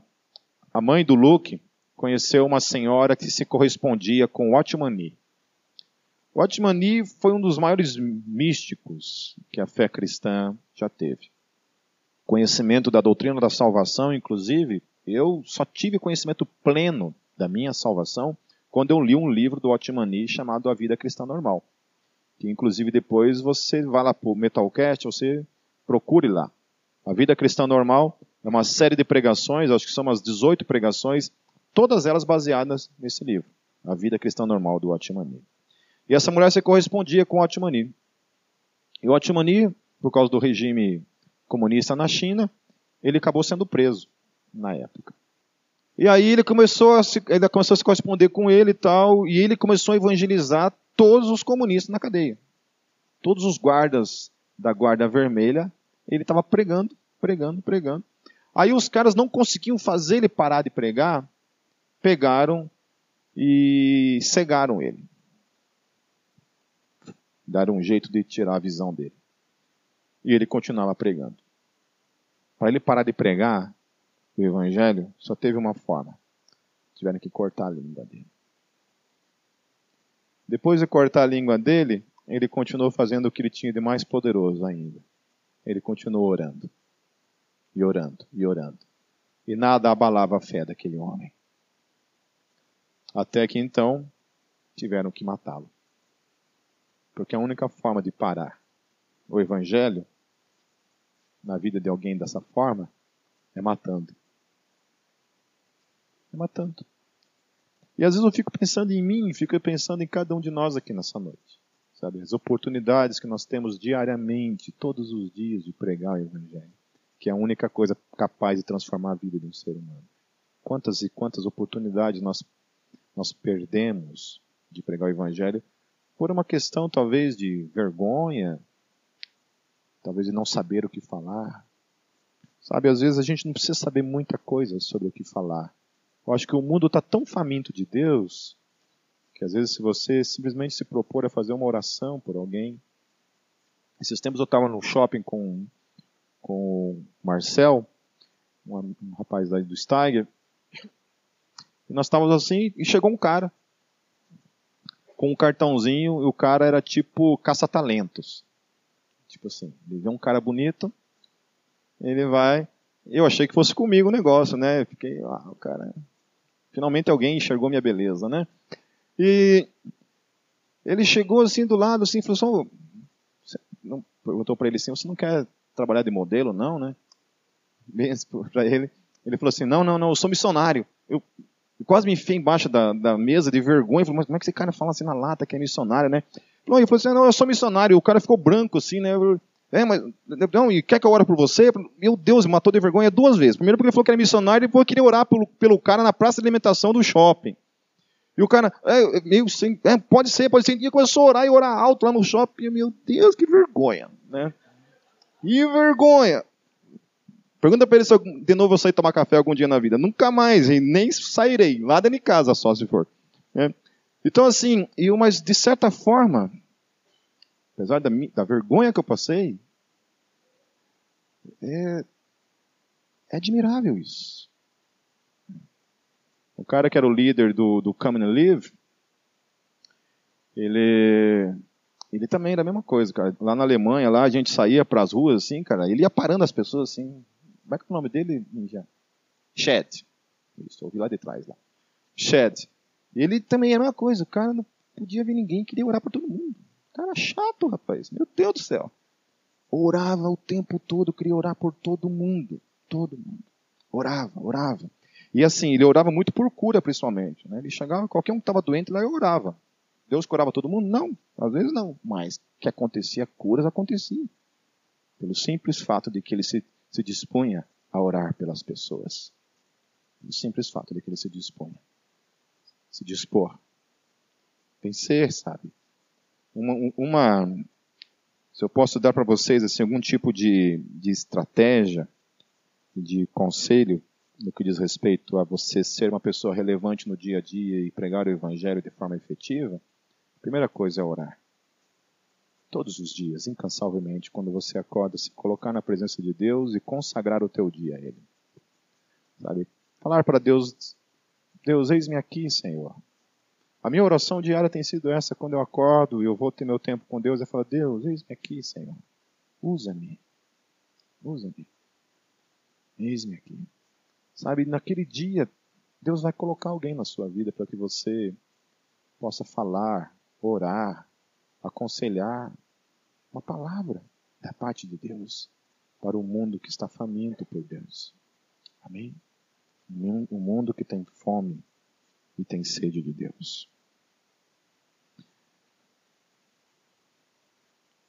a mãe do Luke conheceu uma senhora que se correspondia com Otmani. Otmani foi um dos maiores místicos que a fé cristã já teve. Conhecimento da doutrina da salvação, inclusive, eu só tive conhecimento pleno da minha salvação quando eu li um livro do Otmani chamado A Vida Cristã Normal. Que inclusive depois você vai lá para o Metalcast, você procure lá. A Vida Cristã Normal é uma série de pregações, acho que são umas 18 pregações, todas elas baseadas nesse livro, A Vida Cristã Normal do Otmani. E essa mulher se correspondia com o Otmani. E o Otmani, por causa do regime comunista na China, ele acabou sendo preso na época. E aí ele começou, a se, ele começou a se corresponder com ele e tal, e ele começou a evangelizar todos os comunistas na cadeia. Todos os guardas da Guarda Vermelha, ele estava pregando, pregando, pregando. Aí os caras não conseguiam fazer ele parar de pregar, pegaram e cegaram ele. Deram um jeito de tirar a visão dele. E ele continuava pregando. Para ele parar de pregar, o evangelho só teve uma forma. Tiveram que cortar a língua dele. Depois de cortar a língua dele, ele continuou fazendo o que ele tinha de mais poderoso ainda. Ele continuou orando. E orando, e orando. E nada abalava a fé daquele homem. Até que então tiveram que matá-lo. Porque a única forma de parar o evangelho na vida de alguém dessa forma é matando é matando. E às vezes eu fico pensando em mim, fico pensando em cada um de nós aqui nessa noite. Sabe? As oportunidades que nós temos diariamente, todos os dias, de pregar o Evangelho, que é a única coisa capaz de transformar a vida de um ser humano. Quantas e quantas oportunidades nós, nós perdemos de pregar o Evangelho por uma questão talvez de vergonha, talvez de não saber o que falar. Sabe, às vezes a gente não precisa saber muita coisa sobre o que falar. Eu acho que o mundo está tão faminto de Deus que às vezes se você simplesmente se propor a fazer uma oração por alguém. Esses tempos eu estava no shopping com, com o Marcel, um, um rapaz daí do Steiger, e nós estávamos assim e chegou um cara com um cartãozinho e o cara era tipo caça-talentos. Tipo assim, ele vê um cara bonito, ele vai. Eu achei que fosse comigo o negócio, né? Fiquei, ah, o cara Finalmente alguém enxergou minha beleza, né? E ele chegou assim do lado, assim, falou assim, perguntou para ele assim, você não quer trabalhar de modelo, não, né? Bem para ele, ele falou assim, não, não, não, eu sou missionário. Eu, eu quase me enfiei embaixo da, da mesa de vergonha, falei, mas como é que esse cara fala assim na lata que é missionário, né? Ele falou assim, não, eu sou missionário. O cara ficou branco assim, né? É, mas não, e quer que eu ore por você? Meu Deus, matou de vergonha duas vezes. Primeiro porque ele falou que era missionário, e depois queria orar pelo, pelo cara na praça de alimentação do shopping. E o cara, é, meio sem, é, pode ser, pode ser. E começou a orar e orar alto lá no shopping. Meu Deus, que vergonha, né? Que vergonha. Pergunta para ele se eu, de novo eu sair tomar café algum dia na vida. Nunca mais, e nem sairei, lá dentro de casa só, se for. Né? Então, assim, eu, mas de certa forma, apesar da, da vergonha que eu passei, é, é admirável isso. O cara que era o líder do, do Come and Live, ele, ele também era a mesma coisa, cara. Lá na Alemanha, lá a gente saía para as ruas, assim, cara, ele ia parando as pessoas, assim. Como é que é o nome dele, Ninja? Shed. Isso, ouvi lá de trás, lá. Shed. Ele também era a mesma coisa, o cara não podia ver ninguém, queria orar por todo mundo. Cara chato, rapaz. Meu Deus do céu. Orava o tempo todo, queria orar por todo mundo. Todo mundo. Orava, orava. E assim, ele orava muito por cura, principalmente. Né? Ele chegava, qualquer um que estava doente lá, e orava. Deus curava todo mundo? Não, às vezes não. Mas que acontecia curas, acontecia. Pelo simples fato de que ele se, se dispunha a orar pelas pessoas. Pelo simples fato de que ele se dispunha. Se dispor. Vencer, sabe? uma, uma se eu posso dar para vocês assim, algum tipo de, de estratégia, de conselho no que diz respeito a você ser uma pessoa relevante no dia a dia e pregar o evangelho de forma efetiva, Primeira coisa é orar. Todos os dias, incansavelmente, quando você acorda, se colocar na presença de Deus e consagrar o teu dia a Ele. Sabe? Falar para Deus, Deus, eis-me aqui, Senhor. A minha oração diária tem sido essa quando eu acordo e eu vou ter meu tempo com Deus, é falar, Deus, eis-me aqui, Senhor. Usa-me. Usa-me. Eis-me aqui. Sabe, naquele dia, Deus vai colocar alguém na sua vida para que você possa falar, orar, aconselhar uma palavra da parte de Deus para o mundo que está faminto por Deus. Amém? O mundo que tem fome e tem sede de Deus.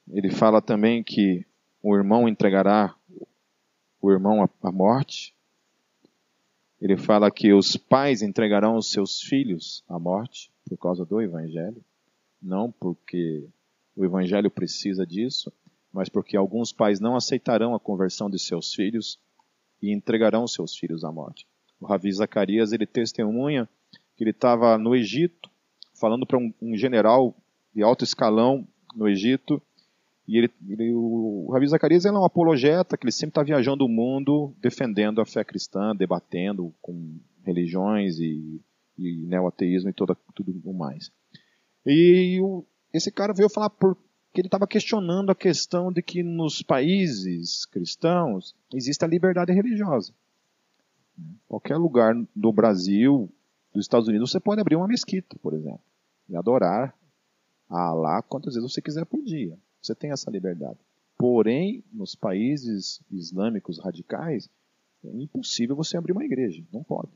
Ele fala também que o irmão entregará o irmão à morte. Ele fala que os pais entregarão os seus filhos à morte por causa do evangelho, não porque o evangelho precisa disso, mas porque alguns pais não aceitarão a conversão de seus filhos e entregarão seus filhos à morte. O Ravi Zacarias, ele testemunha que ele estava no Egito, falando para um, um, general de alto escalão no Egito, e ele, ele o, Ravi Zacarias é um apologeta, que ele sempre está viajando o mundo defendendo a fé cristã, debatendo com religiões e, e neoateísmo e toda, tudo mais. E o, esse cara veio falar porque ele estava questionando a questão de que nos países cristãos existe a liberdade religiosa. Qualquer lugar do Brasil, dos Estados Unidos, você pode abrir uma mesquita, por exemplo, e adorar a Allah quantas vezes você quiser por dia. Você tem essa liberdade. Porém, nos países islâmicos radicais, é impossível você abrir uma igreja. Não pode.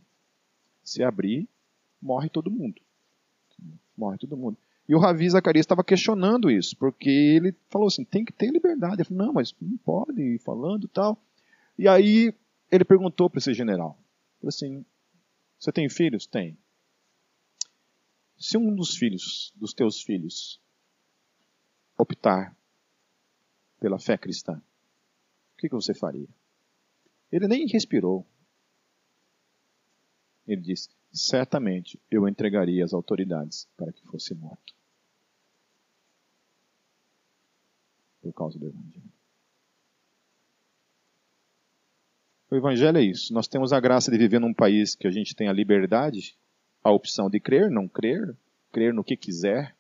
Se abrir, morre todo mundo. Morre todo mundo. E o Ravi Zacarias estava questionando isso, porque ele falou assim, tem que ter liberdade. Ele falou, não, mas não pode ir falando tal. E aí ele perguntou para esse general, assim, você tem filhos? Tem. Se um dos filhos, dos teus filhos, optar pela fé cristã, o que, que você faria? Ele nem respirou. Ele disse, certamente eu entregaria as autoridades para que fosse morto. por causa do Evangelho. O Evangelho é isso. Nós temos a graça de viver num país que a gente tem a liberdade, a opção de crer, não crer, crer no que quiser.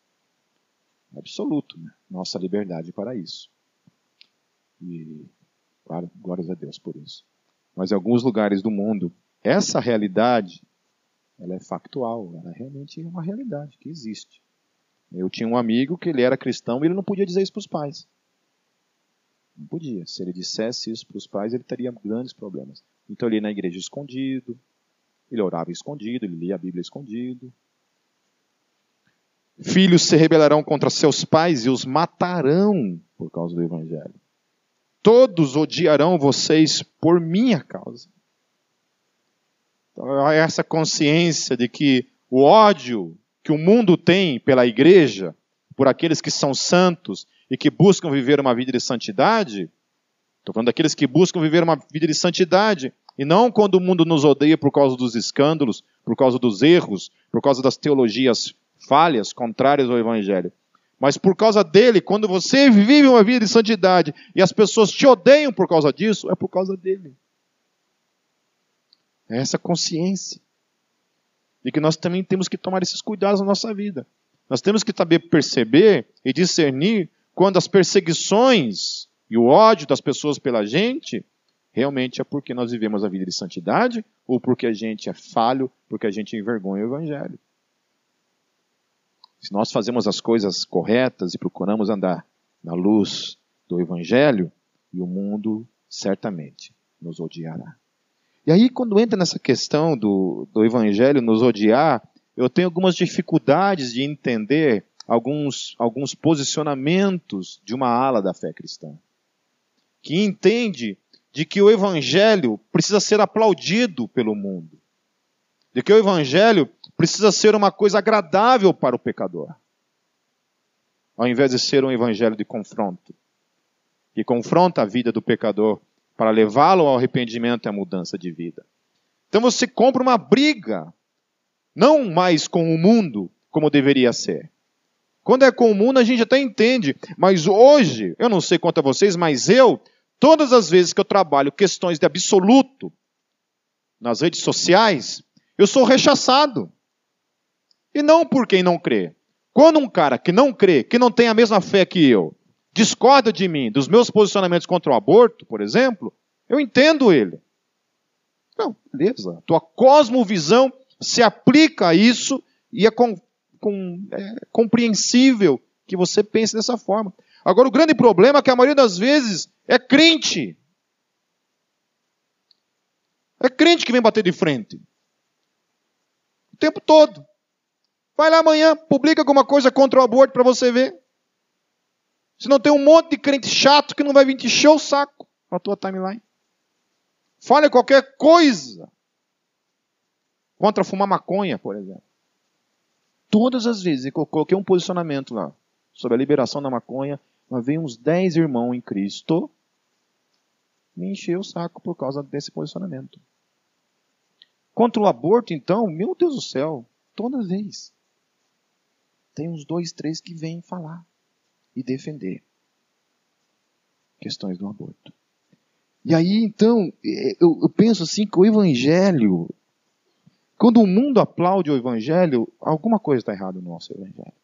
Absoluto, né? nossa liberdade para isso. E, claro, glórias a Deus por isso. Mas em alguns lugares do mundo, essa realidade, ela é factual, ela realmente é uma realidade que existe. Eu tinha um amigo que ele era cristão e ele não podia dizer isso para os pais. Não podia. Se ele dissesse isso para os pais, ele teria grandes problemas. Então ele ia na igreja escondido, ele orava escondido, ele lia a Bíblia escondido. Filhos se rebelarão contra seus pais e os matarão por causa do Evangelho. Todos odiarão vocês por minha causa. Então, essa consciência de que o ódio que o mundo tem pela igreja, por aqueles que são santos, e que buscam viver uma vida de santidade, estou falando daqueles que buscam viver uma vida de santidade, e não quando o mundo nos odeia por causa dos escândalos, por causa dos erros, por causa das teologias falhas, contrárias ao Evangelho. Mas por causa dele, quando você vive uma vida de santidade e as pessoas te odeiam por causa disso, é por causa dele. É essa consciência. De que nós também temos que tomar esses cuidados na nossa vida. Nós temos que saber perceber e discernir quando as perseguições e o ódio das pessoas pela gente, realmente é porque nós vivemos a vida de santidade ou porque a gente é falho, porque a gente envergonha o Evangelho. Se nós fazemos as coisas corretas e procuramos andar na luz do Evangelho, e o mundo certamente nos odiará. E aí, quando entra nessa questão do, do Evangelho nos odiar, eu tenho algumas dificuldades de entender alguns, alguns posicionamentos de uma ala da fé cristã, que entende de que o evangelho precisa ser aplaudido pelo mundo, de que o evangelho precisa ser uma coisa agradável para o pecador, ao invés de ser um evangelho de confronto, que confronta a vida do pecador para levá-lo ao arrependimento e à mudança de vida. Então você compra uma briga, não mais com o mundo como deveria ser, Quando é comum, a gente até entende. Mas hoje, eu não sei quanto a vocês, mas eu, todas as vezes que eu trabalho questões de absoluto nas redes sociais, eu sou rechaçado. E não por quem não crê. Quando um cara que não crê, que não tem a mesma fé que eu, discorda de mim, dos meus posicionamentos contra o aborto, por exemplo, eu entendo ele. Não, beleza. Tua cosmovisão se aplica a isso e é, com, com, é compreensível que você pense dessa forma. Agora, o grande problema é que a maioria das vezes é crente. É crente que vem bater de frente. O tempo todo. Vai lá amanhã, publica alguma coisa contra o aborto para você ver. Se não tem um monte de crente chato que não vai vir te encher o saco na tua timeline. Fale qualquer coisa contra fumar maconha, por exemplo. Todas as vezes eu coloquei um posicionamento lá sobre a liberação da maconha, mas veio uns 10 irmãos em Cristo me encher o saco por causa desse posicionamento. Contra o aborto, então, meu Deus do céu, toda vez. Tem uns dois, três que vêm falar e defender questões do aborto. E aí, então, é, eu penso assim que o Evangelho, quando o mundo aplaude o Evangelho, alguma coisa está errada no nosso Evangelho.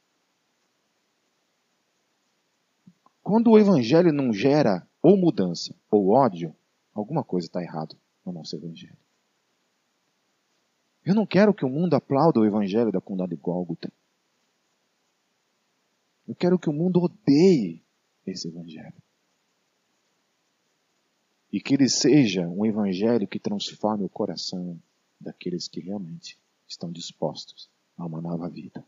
Quando o Evangelho não gera ou mudança ou ódio, alguma coisa está errada no nosso Evangelho. Eu não quero que o mundo aplaude o Evangelho da Condada de Gólgota. Eu quero que o mundo odeie esse Evangelho e que ele seja um evangelho que transforme o coração daqueles que realmente estão dispostos a uma nova vida.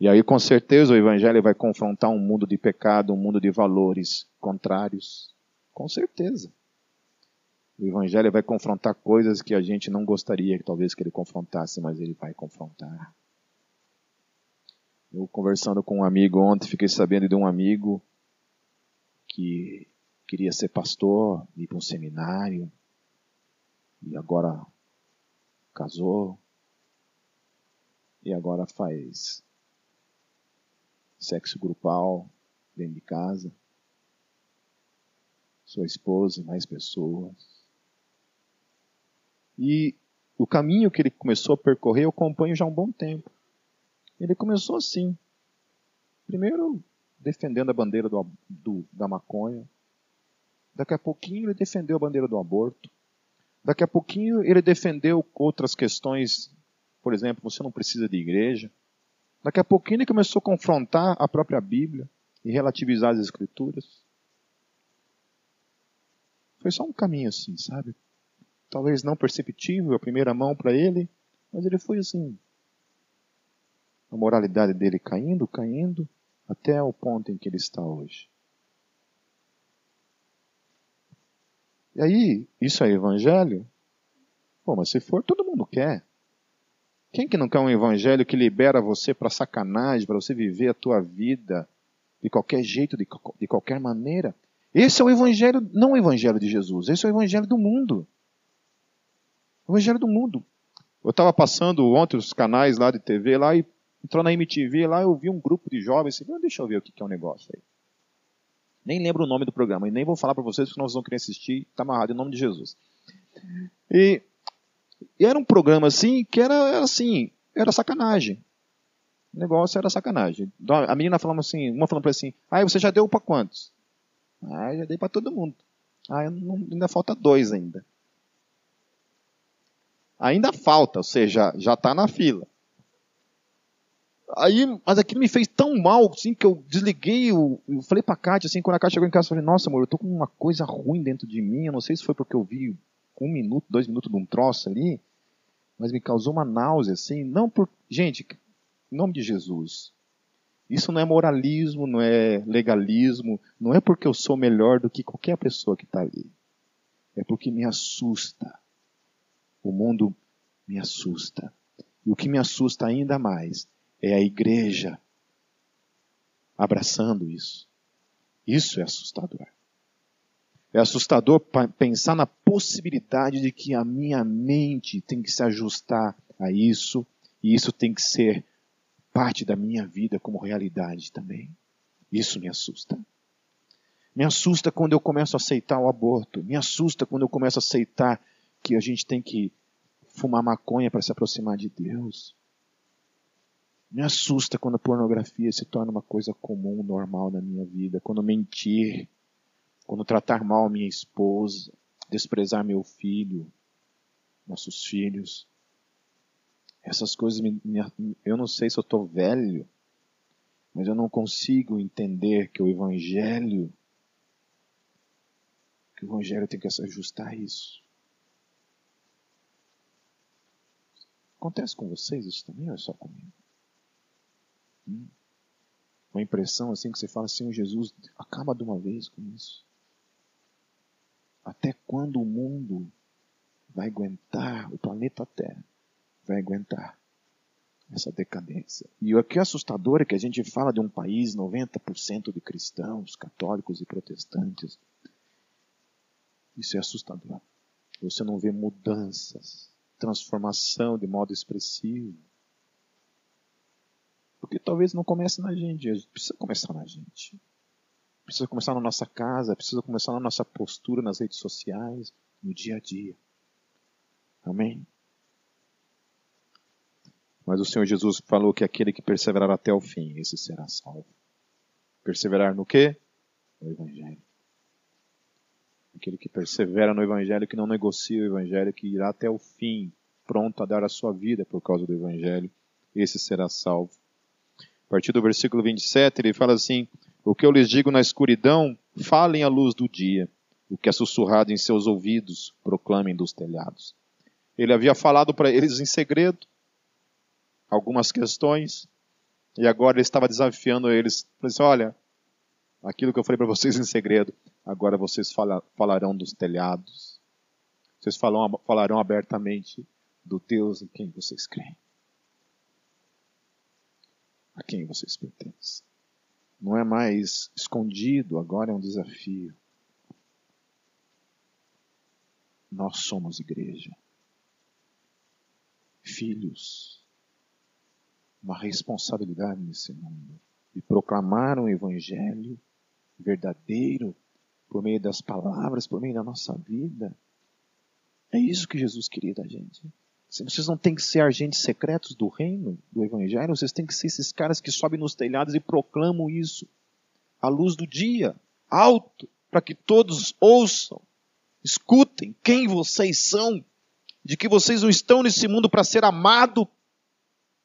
E aí, com certeza, o evangelho vai confrontar um mundo de pecado, um mundo de valores contrários. Com certeza. O evangelho vai confrontar coisas que a gente não gostaria que talvez que ele confrontasse, mas ele vai confrontar. Eu conversando com um amigo ontem, fiquei sabendo de um amigo que queria ser pastor, ir para um seminário, e agora casou, e agora faz sexo grupal dentro de casa, sua esposa e mais pessoas. E o caminho que ele começou a percorrer eu acompanho já há um bom tempo. Ele começou assim. Primeiro, defendendo a bandeira do, do, da maconha, Daqui a pouquinho ele defendeu a bandeira do aborto. Daqui a pouquinho ele defendeu outras questões, por exemplo, você não precisa de igreja. Daqui a pouquinho ele começou a confrontar a própria Bíblia e relativizar as Escrituras. Foi só um caminho assim, sabe? Talvez não perceptível a primeira mão para ele, mas ele foi assim. A moralidade dele caindo, caindo, até o ponto em que ele está hoje. E aí, isso é evangelho? Pô, mas se for, todo mundo quer. Quem que não quer um evangelho que libera você para sacanagem, para você viver a tua vida de qualquer jeito, de, de qualquer maneira? Esse é o evangelho, não o evangelho de Jesus, esse é o evangelho do mundo. O evangelho do mundo. Eu estava passando ontem os canais lá de TV lá e entrou na MTV lá, eu vi um grupo de jovens, assim, deixa eu ver o que é o um negócio aí. Nem lembro o nome do programa, e nem vou falar para vocês porque nós vamos querer assistir, está amarrado em nome de Jesus. E, e, era um programa assim que era, era assim, era sacanagem. O negócio era sacanagem. A menina falando assim, uma falando para assim, ah, você já deu para quantos? Ah, já dei para todo mundo. Ah, não, ainda falta dois ainda. Ainda falta, ou seja, já está na fila. Aí, mas aquilo me fez tão mal, assim, que eu desliguei, eu, falei pra Kátia, assim, quando a Kátia chegou em casa, eu falei, nossa, amor, eu tô com uma coisa ruim dentro de mim, eu não sei se foi porque eu vi um minuto, dois minutos de um troço ali, mas me causou uma náusea, assim, não por... Gente, em nome de Jesus, isso não é moralismo, não é legalismo, não é porque eu sou melhor do que qualquer pessoa que está ali. É porque me assusta. O mundo me assusta. E o que me assusta ainda mais é a igreja abraçando isso. Isso é assustador. É assustador pensar na possibilidade de que a minha mente tem que se ajustar a isso, e isso tem que ser parte da minha vida como realidade também. Isso me assusta. Me assusta quando eu começo a aceitar o aborto. Me assusta quando eu começo a aceitar que a gente tem que fumar maconha para se aproximar de Deus. Me assusta quando a pornografia se torna uma coisa comum, normal na minha vida. Quando mentir, quando tratar mal a minha esposa, desprezar meu filho, nossos filhos. Essas coisas, me, me, eu não sei se eu estou velho, mas eu não consigo entender que o Evangelho, que o Evangelho tem que se ajustar a isso. Acontece com vocês isso também ou é só comigo? Uma impressão assim que você fala, Senhor Jesus, acaba de uma vez com isso. Até quando o mundo vai aguentar, o planeta Terra vai aguentar essa decadência? E o que é assustador é que a gente fala de um país 90% de cristãos, católicos e protestantes. Isso é assustador. Você não vê mudanças, transformação de modo expressivo. Porque talvez não comece na gente, precisa começar na gente. Precisa começar na nossa casa, precisa começar na nossa postura nas redes sociais, no dia a dia. Amém? Mas o Senhor Jesus falou que aquele que perseverar até o fim, esse será salvo. Perseverar no quê? No Evangelho. Aquele que persevera no Evangelho, que não negocia o Evangelho, que irá até o fim, pronto a dar a sua vida por causa do Evangelho, esse será salvo partir do versículo 27, ele fala assim: O que eu lhes digo na escuridão, falem à luz do dia. O que é sussurrado em seus ouvidos, proclamem dos telhados. Ele havia falado para eles em segredo algumas questões, e agora ele estava desafiando eles. Ele disse, Olha, aquilo que eu falei para vocês em segredo, agora vocês fala, falarão dos telhados. Vocês falam, falarão abertamente do Deus em quem vocês creem a quem vocês pertencem. Não é mais escondido, agora é um desafio. Nós somos igreja. Filhos. Uma responsabilidade nesse mundo. De proclamar um evangelho verdadeiro por meio das palavras, por meio da nossa vida. É isso que Jesus queria da gente. Vocês não têm que ser agentes secretos do reino, do evangelho, vocês têm que ser esses caras que sobem nos telhados e proclamam isso à luz do dia, alto, para que todos ouçam, escutem quem vocês são, de que vocês não estão nesse mundo para ser amado,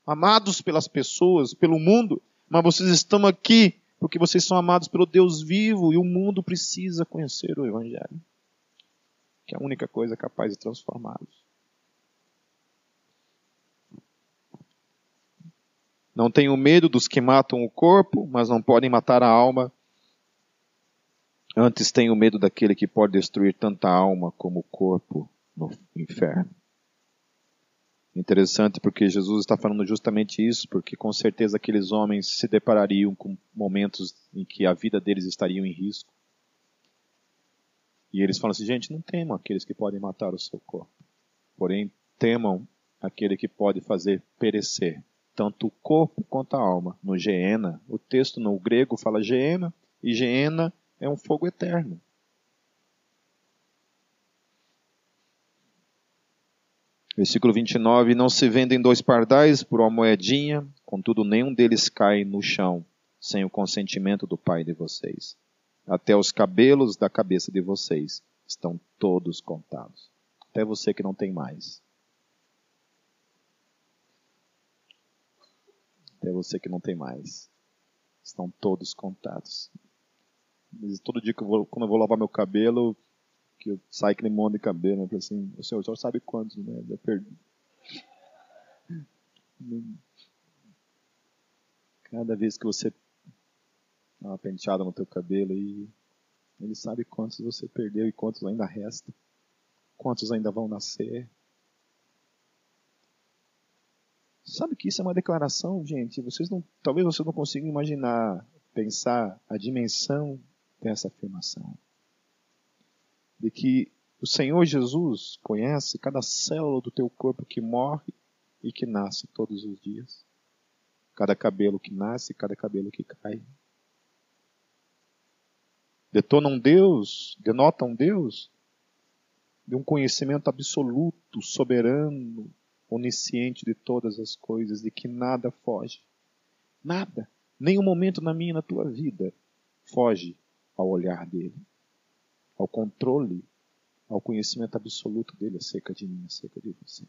amados pelas pessoas, pelo mundo, mas vocês estão aqui porque vocês são amados pelo Deus vivo e o mundo precisa conhecer o evangelho, que é a única coisa capaz de transformá-los. Não tenho medo dos que matam o corpo, mas não podem matar a alma. Antes tenho medo daquele que pode destruir tanta alma como o corpo no inferno. Interessante porque Jesus está falando justamente isso, porque com certeza aqueles homens se deparariam com momentos em que a vida deles estaria em risco. E eles falam assim: gente, não temam aqueles que podem matar o seu corpo, porém temam aquele que pode fazer perecer tanto o corpo quanto a alma. No Geena, o texto no grego fala Geena, e Geena é um fogo eterno. Versículo 29, não se vendem dois pardais por uma moedinha, contudo nenhum deles cai no chão, sem o consentimento do Pai de vocês. Até os cabelos da cabeça de vocês estão todos contados. Até você que não tem mais. Até você que não tem mais. Estão todos contados. Todo dia que eu vou, quando eu vou lavar meu cabelo, que eu saio aquele monte de cabelo, eu falo assim, o senhor, sabe quantos, né? Eu perdi. Cada vez que você dá uma penteada no teu cabelo e ele sabe quantos você perdeu e quantos ainda restam. Quantos ainda vão nascer. Sabe que isso é uma declaração, gente? Vocês não, talvez vocês não consigam imaginar, pensar a dimensão dessa afirmação. De que o Senhor Jesus conhece cada célula do teu corpo que morre e que nasce todos os dias. cada cabelo que nasce, cada cabelo que cai. Detona um Deus, denota um Deus de um conhecimento absoluto, soberano, onisciente de todas as coisas, de que nada foge. Nada, nenhum momento na minha e na tua vida foge ao olhar dele, ao controle, ao conhecimento absoluto dele acerca de mim, acerca de você.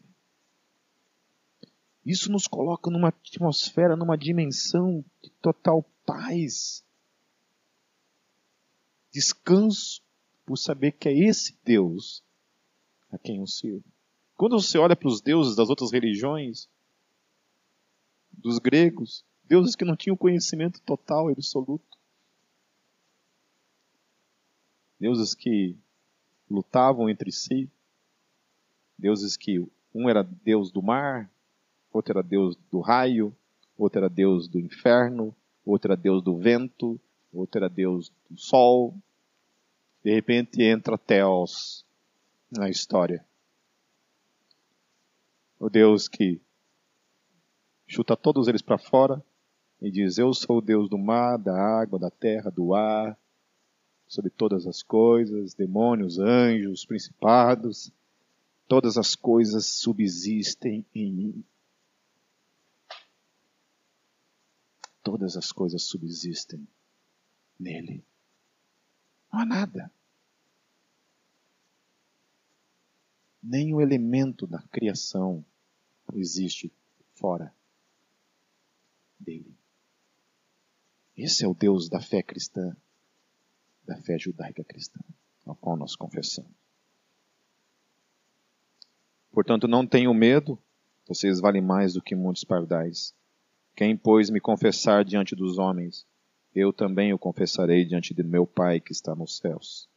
Isso nos coloca numa atmosfera, numa dimensão de total paz, descanso, por saber que é esse Deus a quem eu sirvo. Quando você olha para os deuses das outras religiões, dos gregos, deuses que não tinham conhecimento total e absoluto, deuses que lutavam entre si, deuses que um era deus do mar, outro era deus do raio, outro era deus do inferno, outro era deus do vento, outro era deus do sol. De repente entra Theos na história. O Deus que chuta todos eles para fora e diz: Eu sou o Deus do mar, da água, da terra, do ar, sobre todas as coisas, demônios, anjos, principados, todas as coisas subsistem em mim. Todas as coisas subsistem nele. Não há nada. Nenhum elemento da criação existe fora dele. Esse é o Deus da fé cristã da fé judaica cristã, ao qual nós confessamos. Portanto, não tenham medo, vocês valem mais do que muitos pardais. Quem, pois, me confessar diante dos homens, eu também o confessarei diante de meu Pai que está nos céus.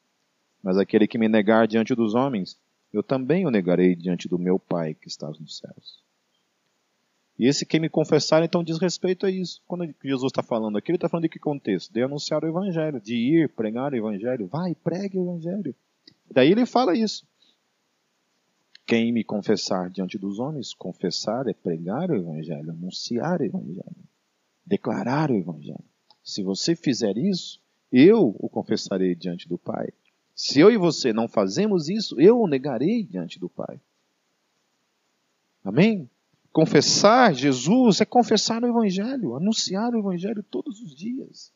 Mas aquele que me negar diante dos homens, eu também o negarei diante do meu Pai que está nos céus. E esse quem me confessar, então, diz respeito a isso. Quando Jesus está falando aqui, ele está falando de que contexto? De anunciar o Evangelho, de ir pregar o Evangelho. Vai, pregue o Evangelho. Daí ele fala isso. Quem me confessar diante dos homens, confessar é pregar o Evangelho, anunciar o Evangelho, declarar o Evangelho. Se você fizer isso, eu o confessarei diante do Pai. Se eu e você não fazemos isso, eu o negarei diante do Pai. Amém? Confessar Jesus é confessar o Evangelho, anunciar o Evangelho todos os dias.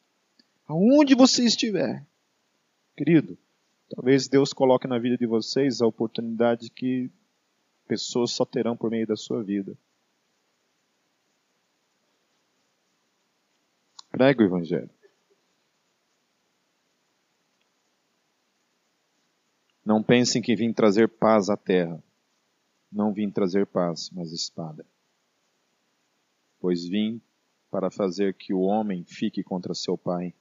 Aonde você estiver. Querido, talvez Deus coloque na vida de vocês a oportunidade que pessoas só terão por meio da sua vida. Prega o Evangelho. Não pensem que vim trazer paz à terra. Não vim trazer paz, mas espada. Pois vim para fazer que o homem fique contra seu pai,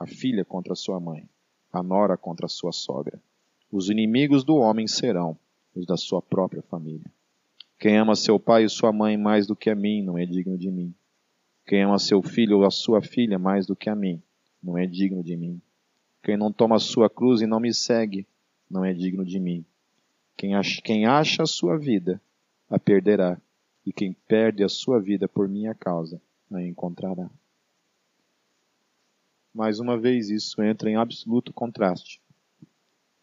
a filha contra sua mãe, a nora contra sua sogra. Os inimigos do homem serão os da sua própria família. Quem ama seu pai e sua mãe mais do que a mim não é digno de mim. Quem ama seu filho ou a sua filha mais do que a mim não é digno de mim. Quem não toma a sua cruz e não me segue não é digno de mim. Quem acha, quem acha a sua vida, a perderá, e quem perde a sua vida por minha causa, a encontrará. Mais uma vez, isso entra em absoluto contraste.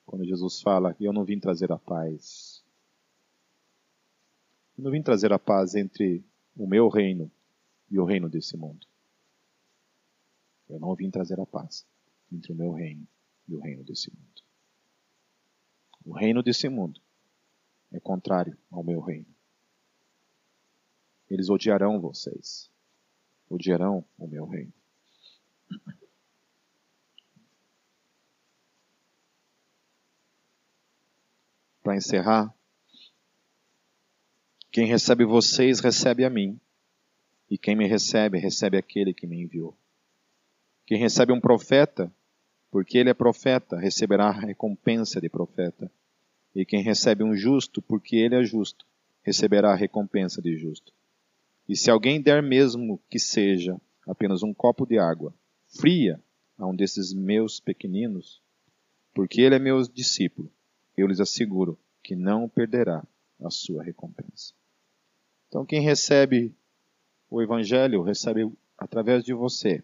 Quando Jesus fala, eu não vim trazer a paz. Eu não vim trazer a paz entre o meu reino e o reino desse mundo. Eu não vim trazer a paz entre o meu reino e o reino desse mundo. O reino desse mundo é contrário ao meu reino. Eles odiarão vocês, odiarão o meu reino. Para encerrar, quem recebe vocês recebe a mim, e quem me recebe, recebe aquele que me enviou. Quem recebe um profeta, porque ele é profeta, receberá recompensa de profeta. E quem recebe um justo, porque ele é justo, receberá recompensa de justo. E se alguém der mesmo que seja apenas um copo de água fria a um desses meus pequeninos, porque ele é meu discípulo, eu lhes asseguro que não perderá a sua recompensa. Então, quem recebe o Evangelho recebe através de você.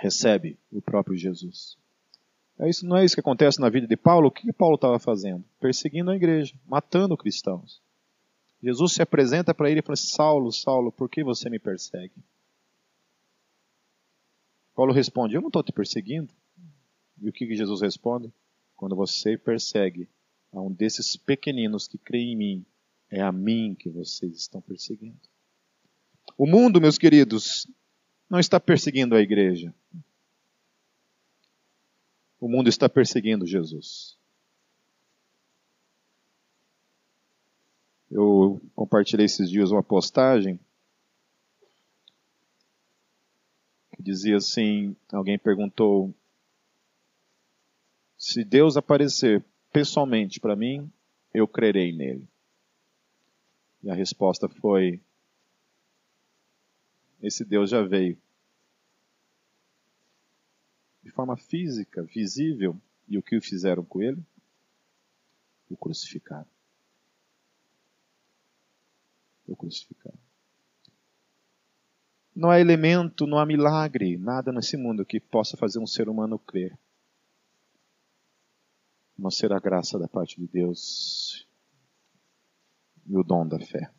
Recebe o próprio Jesus. É isso, não é isso que acontece na vida de Paulo? O que Paulo estava fazendo? Perseguindo a igreja, matando cristãos. Jesus se apresenta para ele e fala: Saulo, Saulo, por que você me persegue? Paulo responde: Eu não estou te perseguindo. E o que Jesus responde? Quando você persegue a um desses pequeninos que crê em mim, é a mim que vocês estão perseguindo. O mundo, meus queridos, não está perseguindo a igreja. O mundo está perseguindo Jesus. Eu compartilhei esses dias uma postagem que dizia assim: alguém perguntou se Deus aparecer pessoalmente para mim, eu crerei nele. E a resposta foi: esse Deus já veio. De forma física, visível, e o que o fizeram com ele? O crucificaram. O crucificaram. Não há elemento, não há milagre, nada nesse mundo que possa fazer um ser humano crer. Não será a graça da parte de Deus e o dom da fé.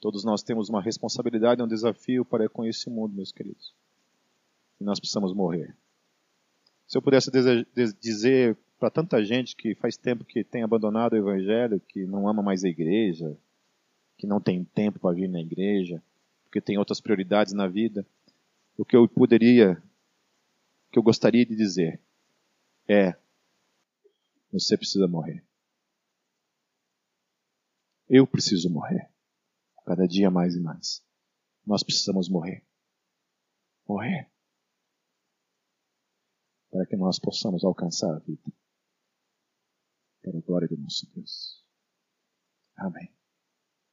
Todos nós temos uma responsabilidade, um desafio para com esse mundo, meus queridos. Nós precisamos morrer. Se eu pudesse dizer para tanta gente que faz tempo que tem abandonado o Evangelho, que não ama mais a igreja, que não tem tempo para vir na igreja, porque tem outras prioridades na vida, o que eu poderia, o que eu gostaria de dizer é: você precisa morrer. Eu preciso morrer. Cada dia mais e mais. Nós precisamos morrer. Morrer. Para que nós possamos alcançar a vida. Para a glória do nosso Deus. Amém.